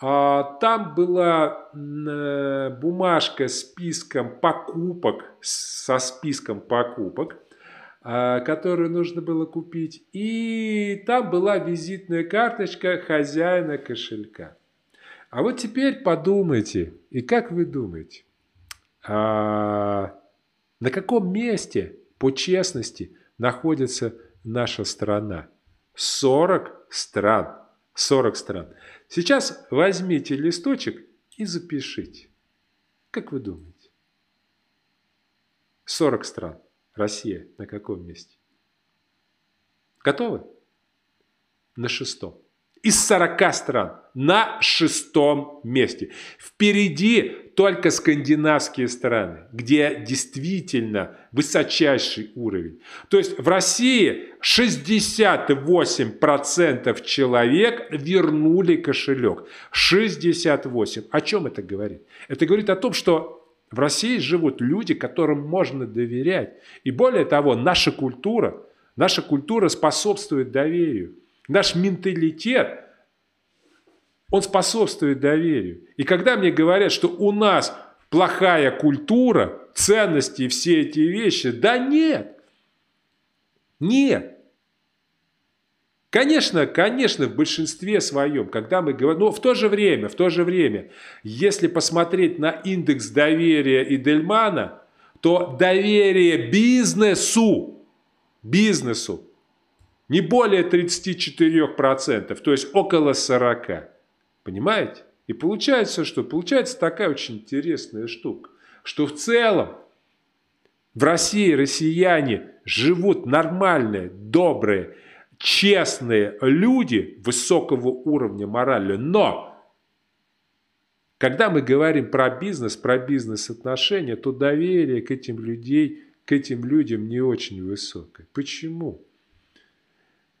А, там была э, бумажка с списком покупок, со списком покупок. А, которую нужно было купить. И там была визитная карточка хозяина кошелька. А вот теперь подумайте, и как вы думаете, а на каком месте по честности находится наша страна? 40 стран. 40 стран. Сейчас возьмите листочек и запишите. Как вы думаете? 40 стран. Россия на каком месте? Готовы? На шестом. Из 40 стран на шестом месте. Впереди только скандинавские страны, где действительно высочайший уровень. То есть в России 68% человек вернули кошелек. 68. О чем это говорит? Это говорит о том, что в России живут люди, которым можно доверять. И более того, наша культура, наша культура способствует доверию. Наш менталитет, он способствует доверию. И когда мне говорят, что у нас плохая культура, ценности и все эти вещи, да нет. Нет. Конечно, конечно, в большинстве своем, когда мы говорим, но в то же время, в то же время, если посмотреть на индекс доверия и Дельмана, то доверие бизнесу, бизнесу не более 34%, то есть около 40%. Понимаете? И получается что? Получается такая очень интересная штука, что в целом в России россияне живут нормальные, добрые, честные люди высокого уровня морали, но когда мы говорим про бизнес, про бизнес-отношения, то доверие к этим, людей, к этим людям не очень высокое. Почему?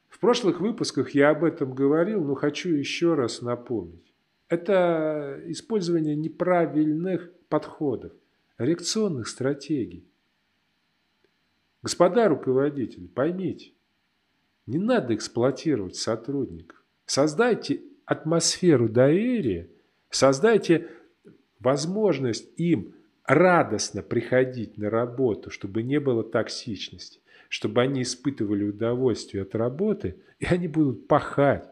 В прошлых выпусках я об этом говорил, но хочу еще раз напомнить. Это использование неправильных подходов, реакционных стратегий. Господа руководители, поймите, Не надо эксплуатировать сотрудников. Создайте атмосферу доверия, создайте возможность им радостно приходить на работу, чтобы не было токсичности, чтобы они испытывали удовольствие от работы, и они будут пахать.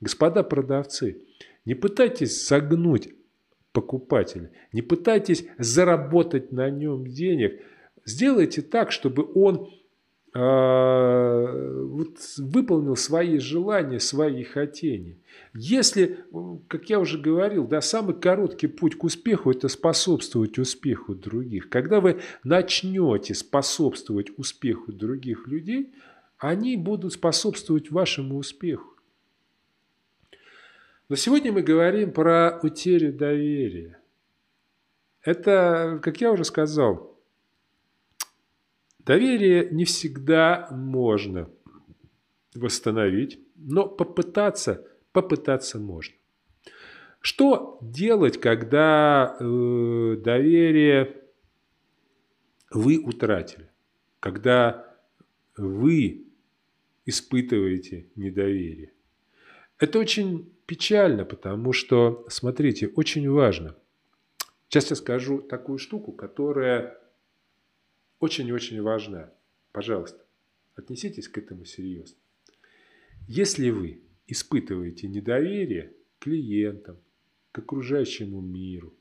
Господа продавцы, не пытайтесь согнуть покупателя, не пытайтесь заработать на нем денег. Сделайте так, чтобы он вот, выполнил свои желания, свои хотения. Если, как я уже говорил, да, самый короткий путь к успеху – это способствовать успеху других. Когда вы начнете способствовать успеху других людей, они будут способствовать вашему успеху. Но сегодня мы говорим про утерю доверия. Это, как я уже сказал, Доверие не всегда можно восстановить, но попытаться, попытаться можно. Что делать, когда э, доверие вы утратили? Когда вы испытываете недоверие? Это очень печально, потому что, смотрите, очень важно. Сейчас я скажу такую штуку, которая очень-очень важна. Пожалуйста, отнеситесь к этому серьезно. Если вы испытываете недоверие клиентам, к окружающему миру,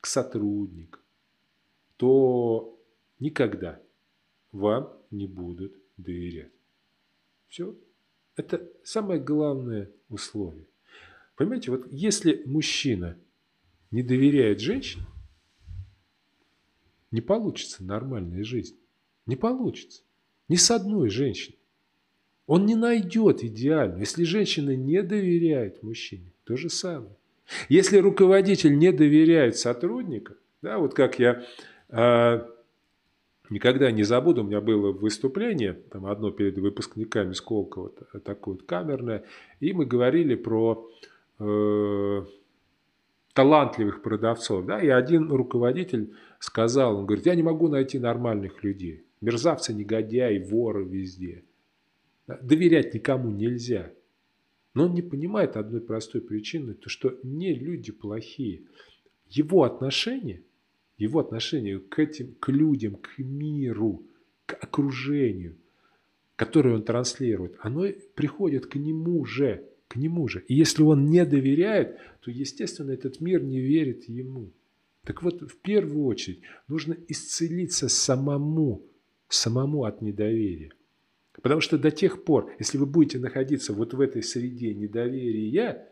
к сотрудникам, то никогда вам не будут доверять. Все. Это самое главное условие. Понимаете, вот если мужчина не доверяет женщине, не получится нормальная жизнь. Не получится. Ни с одной женщиной. Он не найдет идеальную. Если женщина не доверяет мужчине, то же самое. Если руководитель не доверяет сотрудникам, да, вот как я э, никогда не забуду, у меня было выступление, там одно перед выпускниками Сколково, такое вот камерное, и мы говорили про э, талантливых продавцов. Да? И один руководитель сказал, он говорит, я не могу найти нормальных людей. Мерзавцы, негодяи, воры везде. Доверять никому нельзя. Но он не понимает одной простой причины, то что не люди плохие. Его отношение, его отношение к этим, к людям, к миру, к окружению, которое он транслирует, оно приходит к нему же к нему же. И если он не доверяет, то, естественно, этот мир не верит ему. Так вот, в первую очередь, нужно исцелиться самому, самому от недоверия. Потому что до тех пор, если вы будете находиться вот в этой среде недоверия,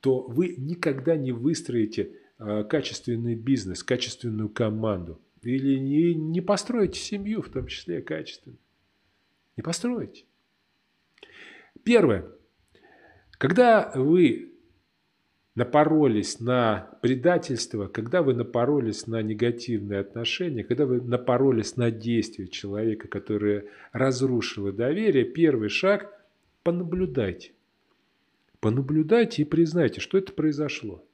то вы никогда не выстроите а, качественный бизнес, качественную команду. Или не, не построите семью, в том числе качественно. Не построите. Первое. Когда вы напоролись на предательство, когда вы напоролись на негативные отношения, когда вы напоролись на действие человека, которое разрушило доверие, первый шаг – понаблюдайте. Понаблюдайте и признайте, что это произошло.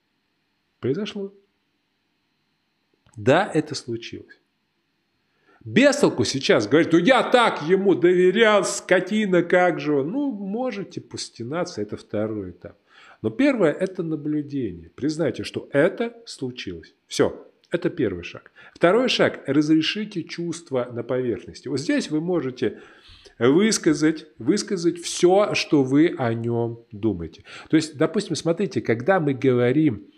Произошло. Да, это случилось. Без толку сейчас говорит, ну я так ему доверял, скотина, как же он. Ну, можете постенаться, это второй этап. Но первое – это наблюдение. Признайте, что это случилось. Все, это первый шаг. Второй шаг – разрешите чувства на поверхности. Вот здесь вы можете высказать, высказать все, что вы о нем думаете. То есть, допустим, смотрите, когда мы говорим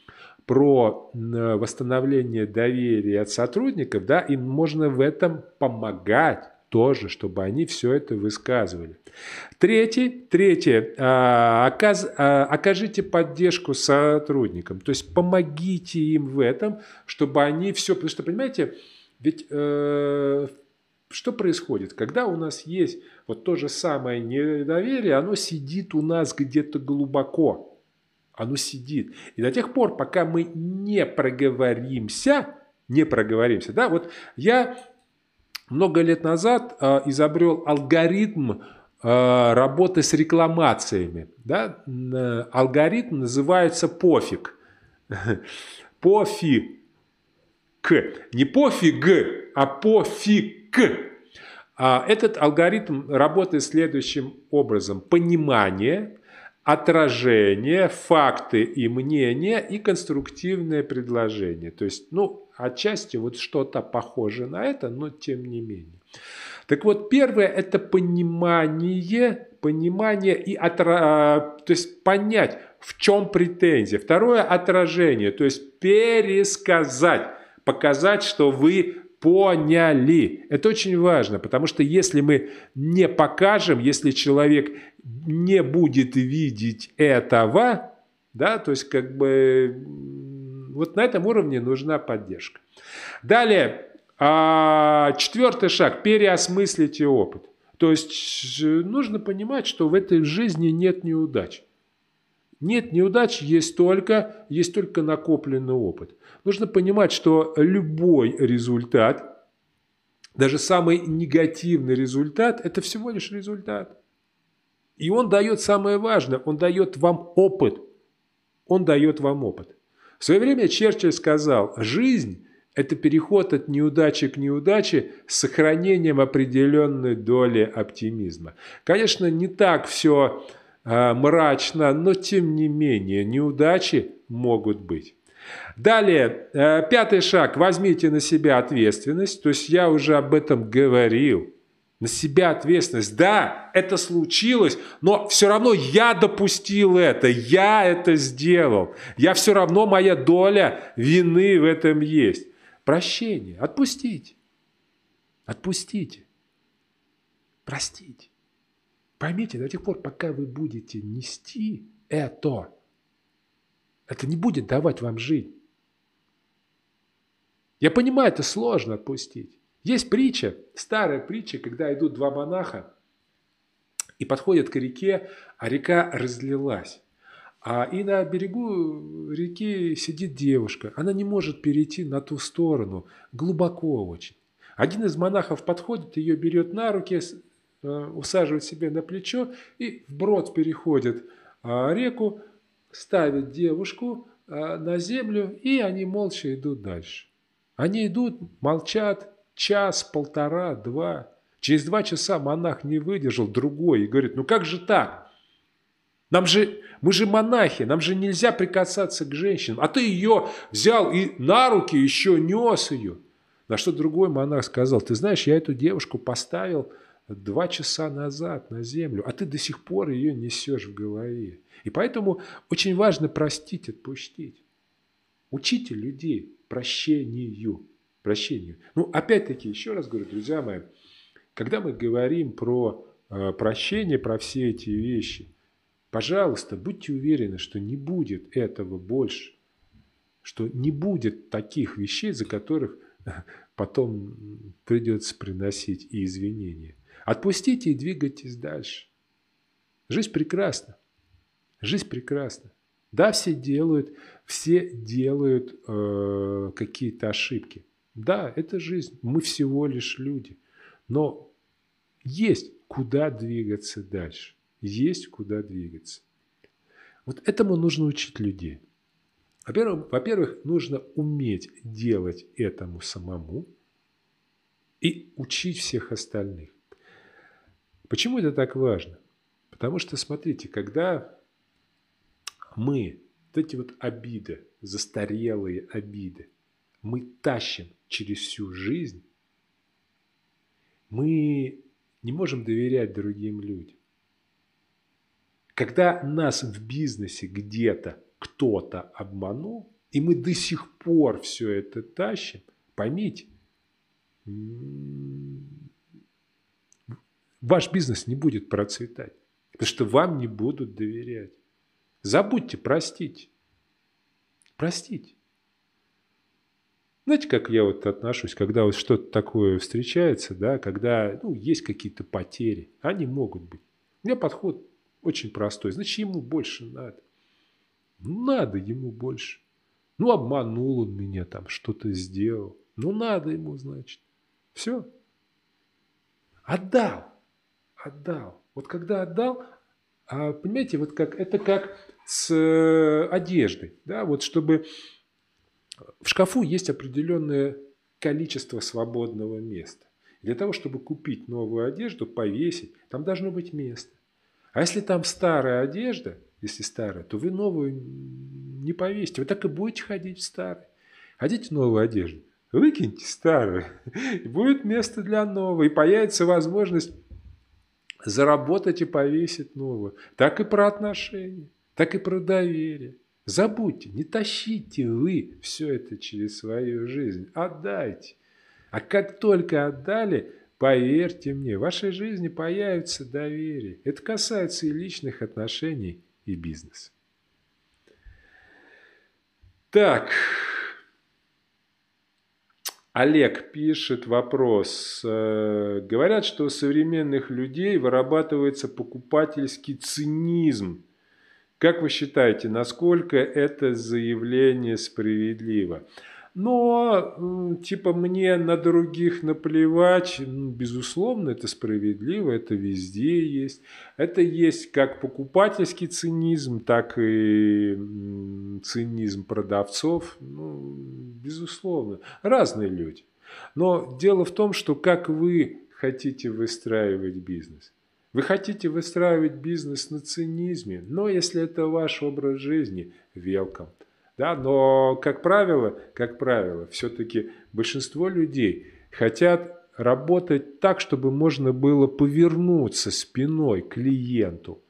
про восстановление доверия от сотрудников, да, им можно в этом помогать тоже, чтобы они все это высказывали. Третье, третье а, оказ, а, окажите поддержку сотрудникам, то есть помогите им в этом, чтобы они все, потому что, понимаете, ведь э, что происходит, когда у нас есть вот то же самое недоверие, оно сидит у нас где-то глубоко, оно сидит. И до тех пор, пока мы не проговоримся, не проговоримся, да, вот я много лет назад э, изобрел алгоритм э, работы с рекламациями, да, алгоритм называется пофиг, пофиг, не пофиг, а пофиг. А этот алгоритм работает следующим образом. Понимание, отражение, факты и мнения и конструктивное предложение. То есть, ну, отчасти вот что-то похоже на это, но тем не менее. Так вот, первое – это понимание, понимание и отра... то есть понять, в чем претензия. Второе – отражение, то есть пересказать, показать, что вы поняли. Это очень важно, потому что если мы не покажем, если человек не будет видеть этого, да, то есть как бы вот на этом уровне нужна поддержка. Далее, а, четвертый шаг – переосмыслите опыт. То есть нужно понимать, что в этой жизни нет неудач. Нет неудач, есть только, есть только накопленный опыт. Нужно понимать, что любой результат, даже самый негативный результат, это всего лишь результат. И он дает самое важное, он дает вам опыт. Он дает вам опыт. В свое время Черчилль сказал, жизнь это переход от неудачи к неудаче с сохранением определенной доли оптимизма. Конечно, не так все э, мрачно, но тем не менее неудачи могут быть. Далее, э, пятый шаг. Возьмите на себя ответственность. То есть я уже об этом говорил. На себя ответственность. Да, это случилось, но все равно я допустил это, я это сделал. Я все равно, моя доля вины в этом есть. Прощение. Отпустите. Отпустите. Простите. Поймите, до тех пор, пока вы будете нести это, это не будет давать вам жить. Я понимаю, это сложно отпустить. Есть притча, старая притча, когда идут два монаха и подходят к реке, а река разлилась. А и на берегу реки сидит девушка. Она не может перейти на ту сторону. Глубоко очень. Один из монахов подходит, ее берет на руки, э, усаживает себе на плечо и вброд переходит а, реку, ставит девушку а, на землю, и они молча идут дальше. Они идут, молчат час, полтора, два. Через два часа монах не выдержал, другой, и говорит, ну как же так? Нам же, мы же монахи, нам же нельзя прикасаться к женщинам. А ты ее взял и на руки еще нес ее. На что другой монах сказал, ты знаешь, я эту девушку поставил два часа назад на землю, а ты до сих пор ее несешь в голове. И поэтому очень важно простить, отпустить. Учите людей прощению. Прощению. Ну, опять-таки, еще раз говорю, друзья мои, когда мы говорим про э, прощение, про все эти вещи – Пожалуйста, будьте уверены, что не будет этого больше, что не будет таких вещей, за которых потом придется приносить и извинения. Отпустите и двигайтесь дальше. Жизнь прекрасна. Жизнь прекрасна. Да, все делают, все делают э, какие-то ошибки. Да, это жизнь. Мы всего лишь люди. Но есть куда двигаться дальше есть куда двигаться. Вот этому нужно учить людей. Во-первых, нужно уметь делать этому самому и учить всех остальных. Почему это так важно? Потому что, смотрите, когда мы вот эти вот обиды, застарелые обиды, мы тащим через всю жизнь, мы не можем доверять другим людям. Когда нас в бизнесе где-то кто-то обманул, и мы до сих пор все это тащим, поймите, ваш бизнес не будет процветать, потому что вам не будут доверять. Забудьте, простите. Простите. Знаете, как я вот отношусь, когда вот что-то такое встречается, да, когда ну, есть какие-то потери, они могут быть. У меня подход очень простой. Значит, ему больше надо. Ну, надо ему больше. Ну, обманул он меня там, что-то сделал. Ну, надо ему, значит. Все. Отдал. Отдал. Вот когда отдал, а, понимаете, вот как, это как с э, одеждой. Да? Вот чтобы в шкафу есть определенное количество свободного места. Для того, чтобы купить новую одежду, повесить, там должно быть место. А если там старая одежда, если старая, то вы новую не повесите. Вы так и будете ходить в старой. Хотите новую одежду? Выкиньте старую. Будет место для новой. И появится возможность заработать и повесить новую. Так и про отношения, так и про доверие. Забудьте, не тащите вы все это через свою жизнь. Отдайте. А как только отдали, поверьте мне, в вашей жизни появится доверие. Это касается и личных отношений, и бизнеса. Так, Олег пишет вопрос. Э, говорят, что у современных людей вырабатывается покупательский цинизм. Как вы считаете, насколько это заявление справедливо? Но, типа, мне на других наплевать, безусловно, это справедливо, это везде есть. Это есть как покупательский цинизм, так и цинизм продавцов. Ну, безусловно, разные люди. Но дело в том, что как вы хотите выстраивать бизнес. Вы хотите выстраивать бизнес на цинизме, но если это ваш образ жизни, welcome. Да, но, как правило, как правило, все-таки большинство людей хотят работать так, чтобы можно было повернуться спиной клиенту,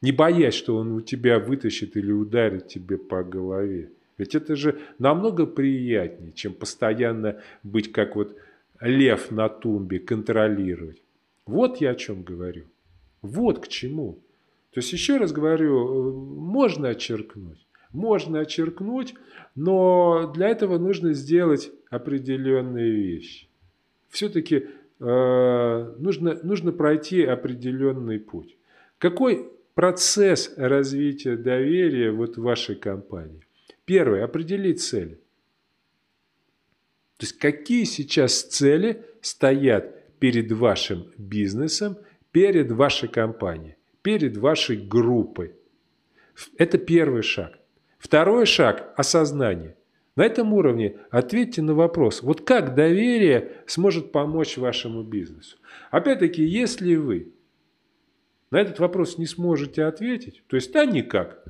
не боясь, что он у тебя вытащит или ударит тебе по голове. Ведь это же намного приятнее, чем постоянно быть как вот лев на тумбе, контролировать. Вот я о чем говорю. Вот к чему. То есть, еще раз говорю, можно очеркнуть. Можно очеркнуть, но для этого нужно сделать определенные вещи. Все-таки э, нужно, нужно пройти определенный путь. Какой процесс развития доверия вот в вашей компании? Первое, определить цели. То есть какие сейчас цели стоят перед вашим бизнесом, перед вашей компанией перед вашей группой. Это первый шаг. Второй шаг – осознание. На этом уровне ответьте на вопрос, вот как доверие сможет помочь вашему бизнесу. Опять-таки, если вы на этот вопрос не сможете ответить, то есть да никак,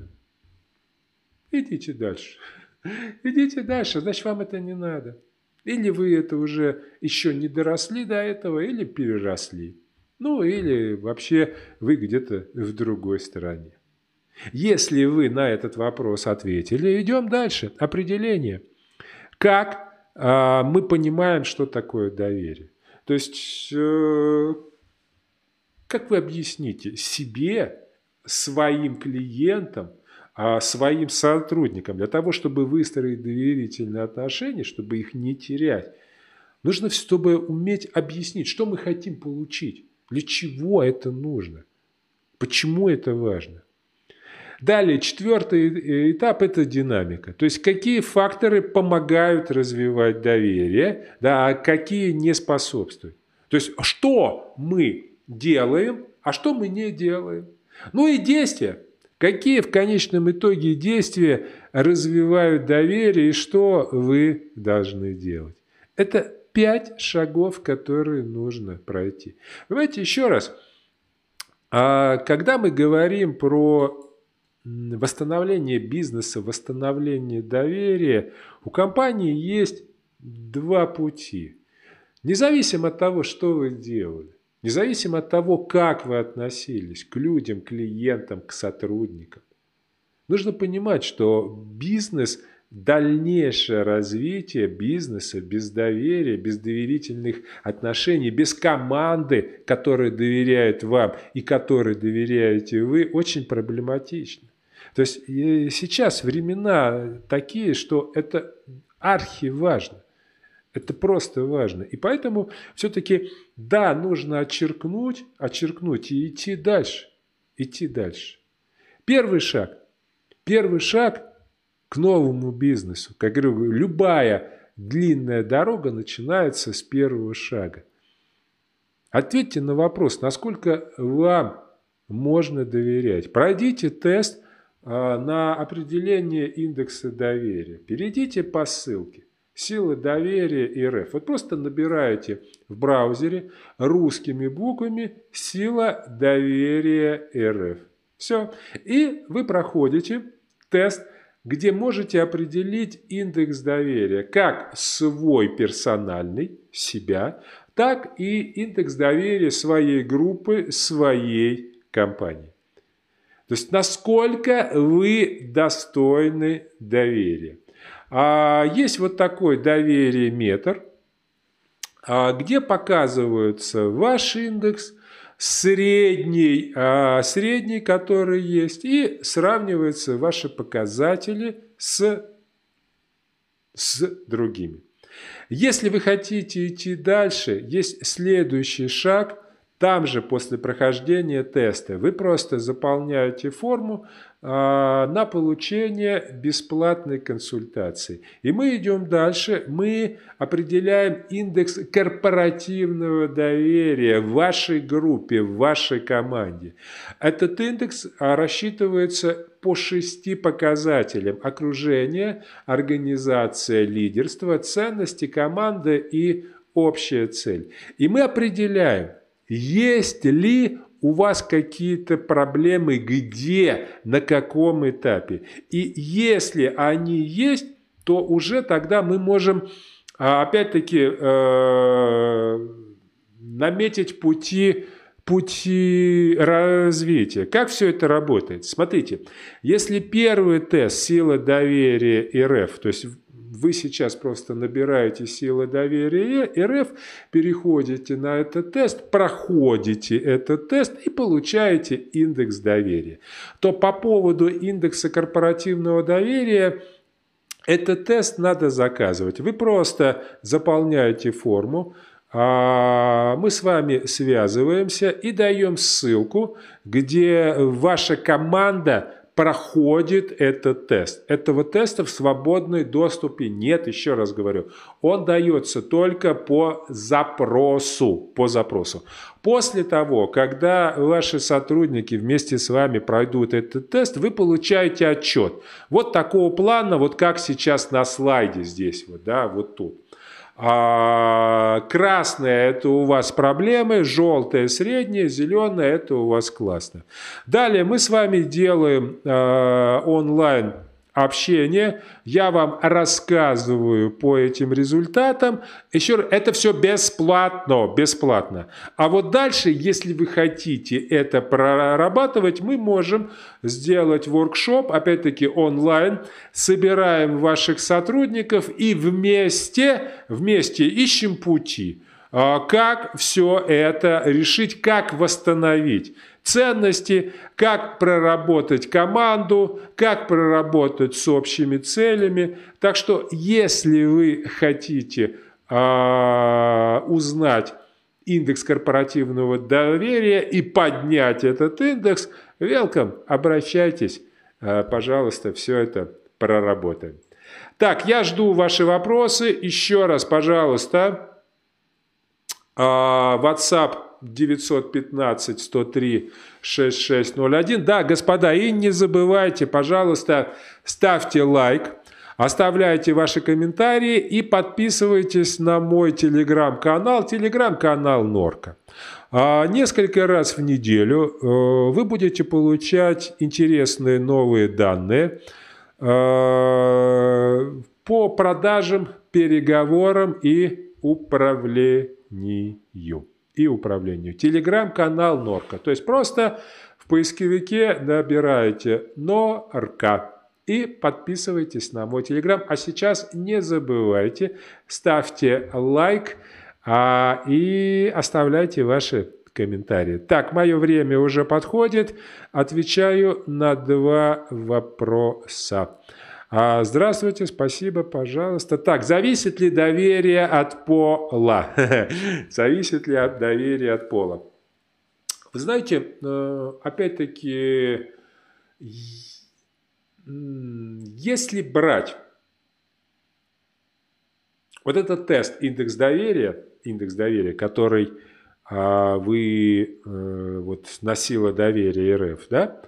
идите дальше. Идите дальше, значит вам это не надо. Или вы это уже еще не доросли до этого, или переросли. Ну или вообще вы где-то в другой стороне. Если вы на этот вопрос ответили, идем дальше. Определение. Как э, мы понимаем, что такое доверие? То есть, э, как вы объясните себе, своим клиентам, своим сотрудникам, для того, чтобы выстроить доверительные отношения, чтобы их не терять, нужно, чтобы уметь объяснить, что мы хотим получить. Для чего это нужно? Почему это важно? Далее, четвертый этап – это динамика. То есть, какие факторы помогают развивать доверие, да, а какие не способствуют. То есть, что мы делаем, а что мы не делаем. Ну и действия. Какие в конечном итоге действия развивают доверие и что вы должны делать. Это пять шагов, которые нужно пройти. Давайте еще раз. А когда мы говорим про восстановление бизнеса, восстановление доверия, у компании есть два пути. Независимо от того, что вы делали, независимо от того, как вы относились к людям, клиентам, к сотрудникам, нужно понимать, что бизнес – дальнейшее развитие бизнеса без доверия, без доверительных отношений, без команды, которая доверяет вам и которой доверяете вы, очень проблематично. То есть сейчас времена такие, что это архиважно. Это просто важно. И поэтому все-таки, да, нужно отчеркнуть, отчеркнуть и идти дальше. Идти дальше. Первый шаг. Первый шаг к новому бизнесу. Как говорю, любая длинная дорога начинается с первого шага. Ответьте на вопрос, насколько вам можно доверять. Пройдите тест а, на определение индекса доверия. Перейдите по ссылке. Сила доверия РФ. Вот просто набираете в браузере русскими буквами «Сила доверия РФ». Все. И вы проходите тест, где можете определить индекс доверия как свой персональный, себя, так и индекс доверия своей группы, своей компании. То есть насколько вы достойны доверия. А есть вот такой доверие метр, а, где показывается ваш индекс, средний, а, средний, который есть, и сравниваются ваши показатели с, с другими. Если вы хотите идти дальше, есть следующий шаг – там же после прохождения теста вы просто заполняете форму э, на получение бесплатной консультации. И мы идем дальше, мы определяем индекс корпоративного доверия в вашей группе, в вашей команде. Этот индекс а, рассчитывается по шести показателям. Окружение, организация, лидерство, ценности команды и общая цель. И мы определяем, есть ли у вас какие-то проблемы, где, на каком этапе. И если они есть, то уже тогда мы можем, а, опять-таки, э, наметить пути, пути развития. Как все это работает? Смотрите, если первый тест «Сила доверия РФ», то есть вы сейчас просто набираете силы доверия РФ, переходите на этот тест, проходите этот тест и получаете индекс доверия. То по поводу индекса корпоративного доверия этот тест надо заказывать. Вы просто заполняете форму, а, мы с вами связываемся и даем ссылку, где ваша команда проходит этот тест. Этого теста в свободной доступе нет, еще раз говорю. Он дается только по запросу. По запросу. После того, когда ваши сотрудники вместе с вами пройдут этот тест, вы получаете отчет. Вот такого плана, вот как сейчас на слайде здесь, вот, да, вот тут. А красное – это у вас проблемы, желтое – среднее, зеленое – это у вас классно. Далее мы с вами делаем э, онлайн общение, я вам рассказываю по этим результатам. Еще раз, это все бесплатно, бесплатно. А вот дальше, если вы хотите это прорабатывать, мы можем сделать воркшоп, опять-таки онлайн, собираем ваших сотрудников и вместе, вместе ищем пути а, как все это решить, как восстановить ценности, как проработать команду, как проработать с общими целями. Так что, если вы хотите э, узнать индекс корпоративного доверия и поднять этот индекс, welcome, обращайтесь, э, пожалуйста, все это проработаем. Так, я жду ваши вопросы. Еще раз, пожалуйста, э, WhatsApp 915 103 6601. Да, господа, и не забывайте, пожалуйста, ставьте лайк, оставляйте ваши комментарии и подписывайтесь на мой телеграм-канал, телеграм-канал Норка. А несколько раз в неделю э, вы будете получать интересные новые данные э, по продажам, переговорам и управлению и управлению. Телеграм-канал Норка. То есть просто в поисковике набираете Норка и подписывайтесь на мой телеграм. А сейчас не забывайте, ставьте лайк а, и оставляйте ваши комментарии. Так, мое время уже подходит. Отвечаю на два вопроса. А, здравствуйте, спасибо, пожалуйста. Так, зависит ли доверие от пола? зависит ли от доверия от пола? Вы знаете, э, опять-таки, если брать вот этот тест индекс доверия, индекс доверия, который а, вы э, вот на сила доверия РФ, да,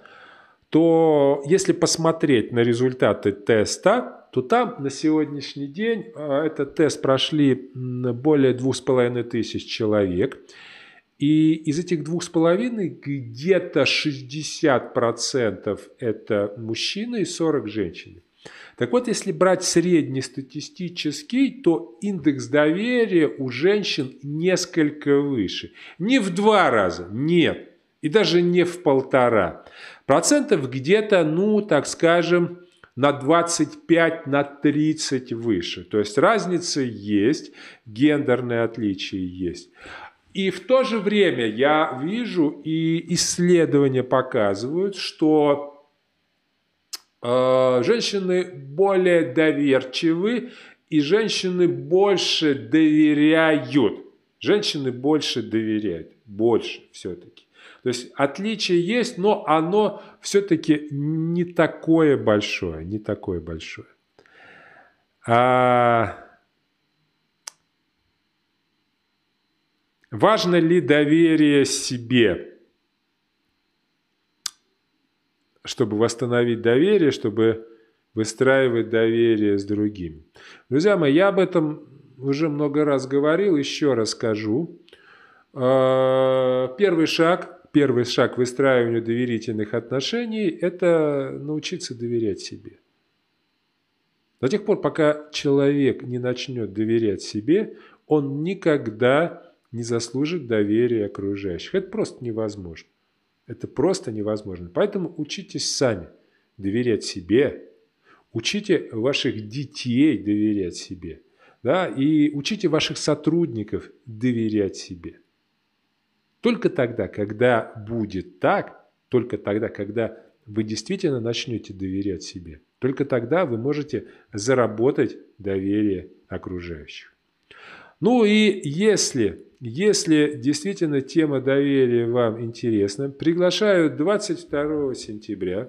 то если посмотреть на результаты теста, то там на сегодняшний день а, этот тест прошли более двух с половиной тысяч человек. И из этих двух с половиной где-то 60% это мужчины и 40 женщины. Так вот, если брать среднестатистический, то индекс доверия у женщин несколько выше. Не в два раза, нет. И даже не в полтора. Процентов где-то, ну, так скажем, на 25, на 30 выше. То есть разница есть, гендерные отличия есть. И в то же время я вижу, и исследования показывают, что э, женщины более доверчивы, и женщины больше доверяют. Женщины больше доверяют, больше все-таки. То есть отличие есть, но оно все-таки не такое большое, не такое большое. А Важно ли доверие себе? Чтобы восстановить доверие, чтобы выстраивать доверие с другими. Друзья мои, я об этом уже много раз говорил, еще раз скажу. А, первый шаг, первый шаг выстраиванию доверительных отношений – это научиться доверять себе. До тех пор, пока человек не начнет доверять себе, он никогда не заслужит доверия окружающих. Это просто невозможно. Это просто невозможно. Поэтому учитесь сами доверять себе, учите ваших детей доверять себе, да, и учите ваших сотрудников доверять себе. Только тогда, когда будет так, только тогда, когда вы действительно начнете доверять себе, только тогда вы можете заработать доверие окружающих. Ну и если если действительно тема доверия вам интересна, приглашаю 22 сентября.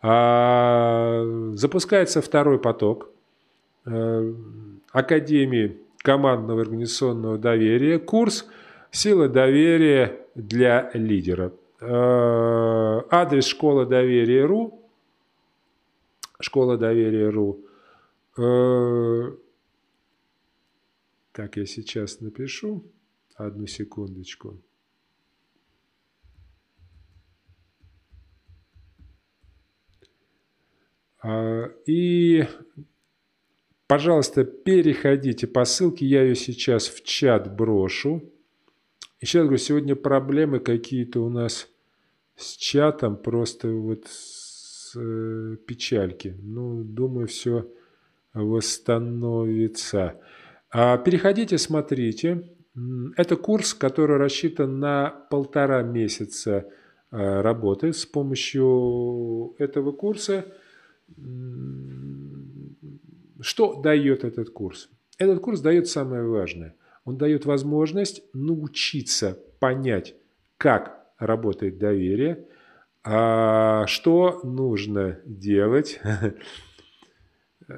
А, запускается второй поток э, Академии командного организационного доверия. Курс «Сила доверия для лидера». Э, адрес школа доверия.ру. Школа доверия.ру. Э, так, я сейчас напишу. Одну секундочку. А, и, пожалуйста, переходите по ссылке, я ее сейчас в чат брошу. Еще раз говорю, сегодня проблемы какие-то у нас с чатом, просто вот с, э, печальки. Ну, думаю, все восстановится. А переходите, смотрите. Это курс, который рассчитан на полтора месяца э, работы. С помощью этого курса что дает этот курс? Этот курс дает самое важное. Он дает возможность научиться понять, как работает доверие, а что нужно делать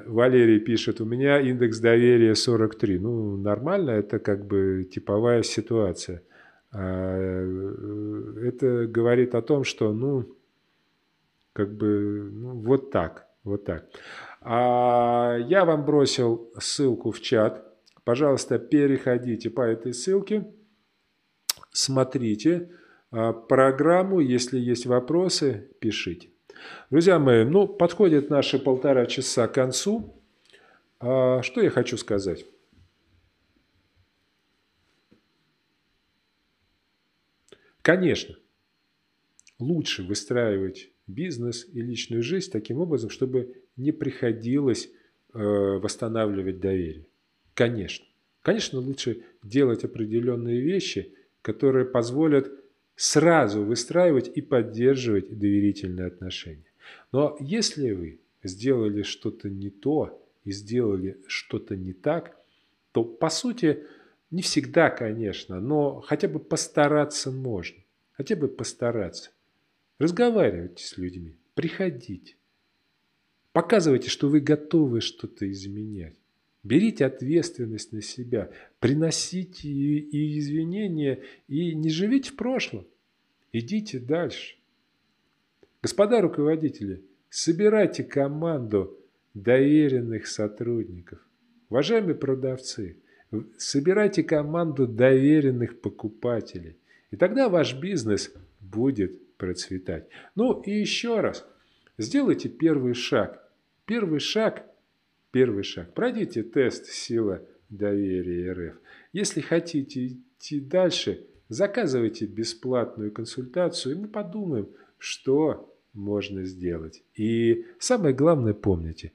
Валерий пишет, у меня индекс доверия 43. Ну, нормально, это как бы типовая ситуация. А, это говорит о том, что, ну, как бы, ну, вот так, вот так. А я вам бросил ссылку в чат. Пожалуйста, переходите по этой ссылке, смотрите а, программу. Если есть вопросы, пишите. Друзья мои, ну, подходит наши полтора часа к концу. А что я хочу сказать? Конечно, лучше выстраивать бизнес и личную жизнь таким образом, чтобы не приходилось э, восстанавливать доверие. Конечно. Конечно, лучше делать определенные вещи, которые позволят сразу выстраивать и поддерживать доверительные отношения. Но если вы сделали что-то не то и сделали что-то не так, то по сути не всегда, конечно, но хотя бы постараться можно. Хотя бы постараться. Разговаривайте с людьми, приходите. Показывайте, что вы готовы что-то изменять. Берите ответственность на себя, приносите и, извинения, и не живите в прошлом. Идите дальше. Господа руководители, собирайте команду доверенных сотрудников. Уважаемые продавцы, собирайте команду доверенных покупателей. И тогда ваш бизнес будет процветать. Ну и еще раз, сделайте первый шаг. Первый шаг, первый шаг. Пройдите тест «Сила доверия РФ». Если хотите идти дальше, заказывайте бесплатную консультацию, и мы подумаем, что можно сделать. И самое главное помните,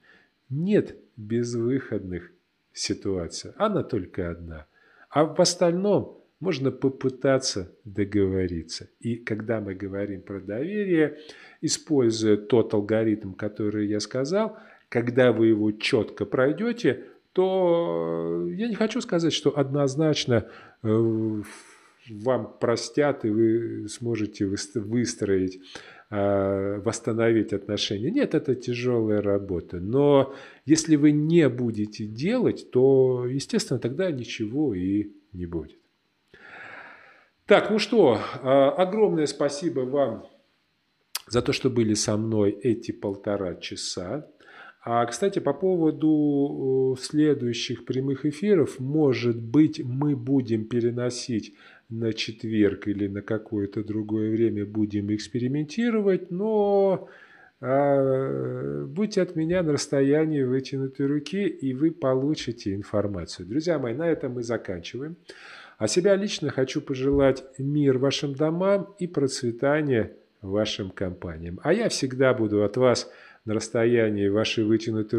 нет безвыходных ситуаций, она только одна. А в остальном можно попытаться договориться. И когда мы говорим про доверие, используя тот алгоритм, который я сказал, когда вы его четко пройдете, то я не хочу сказать, что однозначно э, вам простят и вы сможете выстроить, э, восстановить отношения. Нет, это тяжелая работа. Но если вы не будете делать, то, естественно, тогда ничего и не будет. Так, ну что, э, огромное спасибо вам за то, что были со мной эти полтора часа. А, кстати, по поводу следующих прямых эфиров, может быть, мы будем переносить на четверг или на какое-то другое время, будем экспериментировать, но а, будьте от меня на расстоянии вытянутой руки, и вы получите информацию. Друзья мои, на этом мы заканчиваем. А себя лично хочу пожелать мир вашим домам и процветания вашим компаниям. А я всегда буду от вас на расстоянии вашей вытянутой руки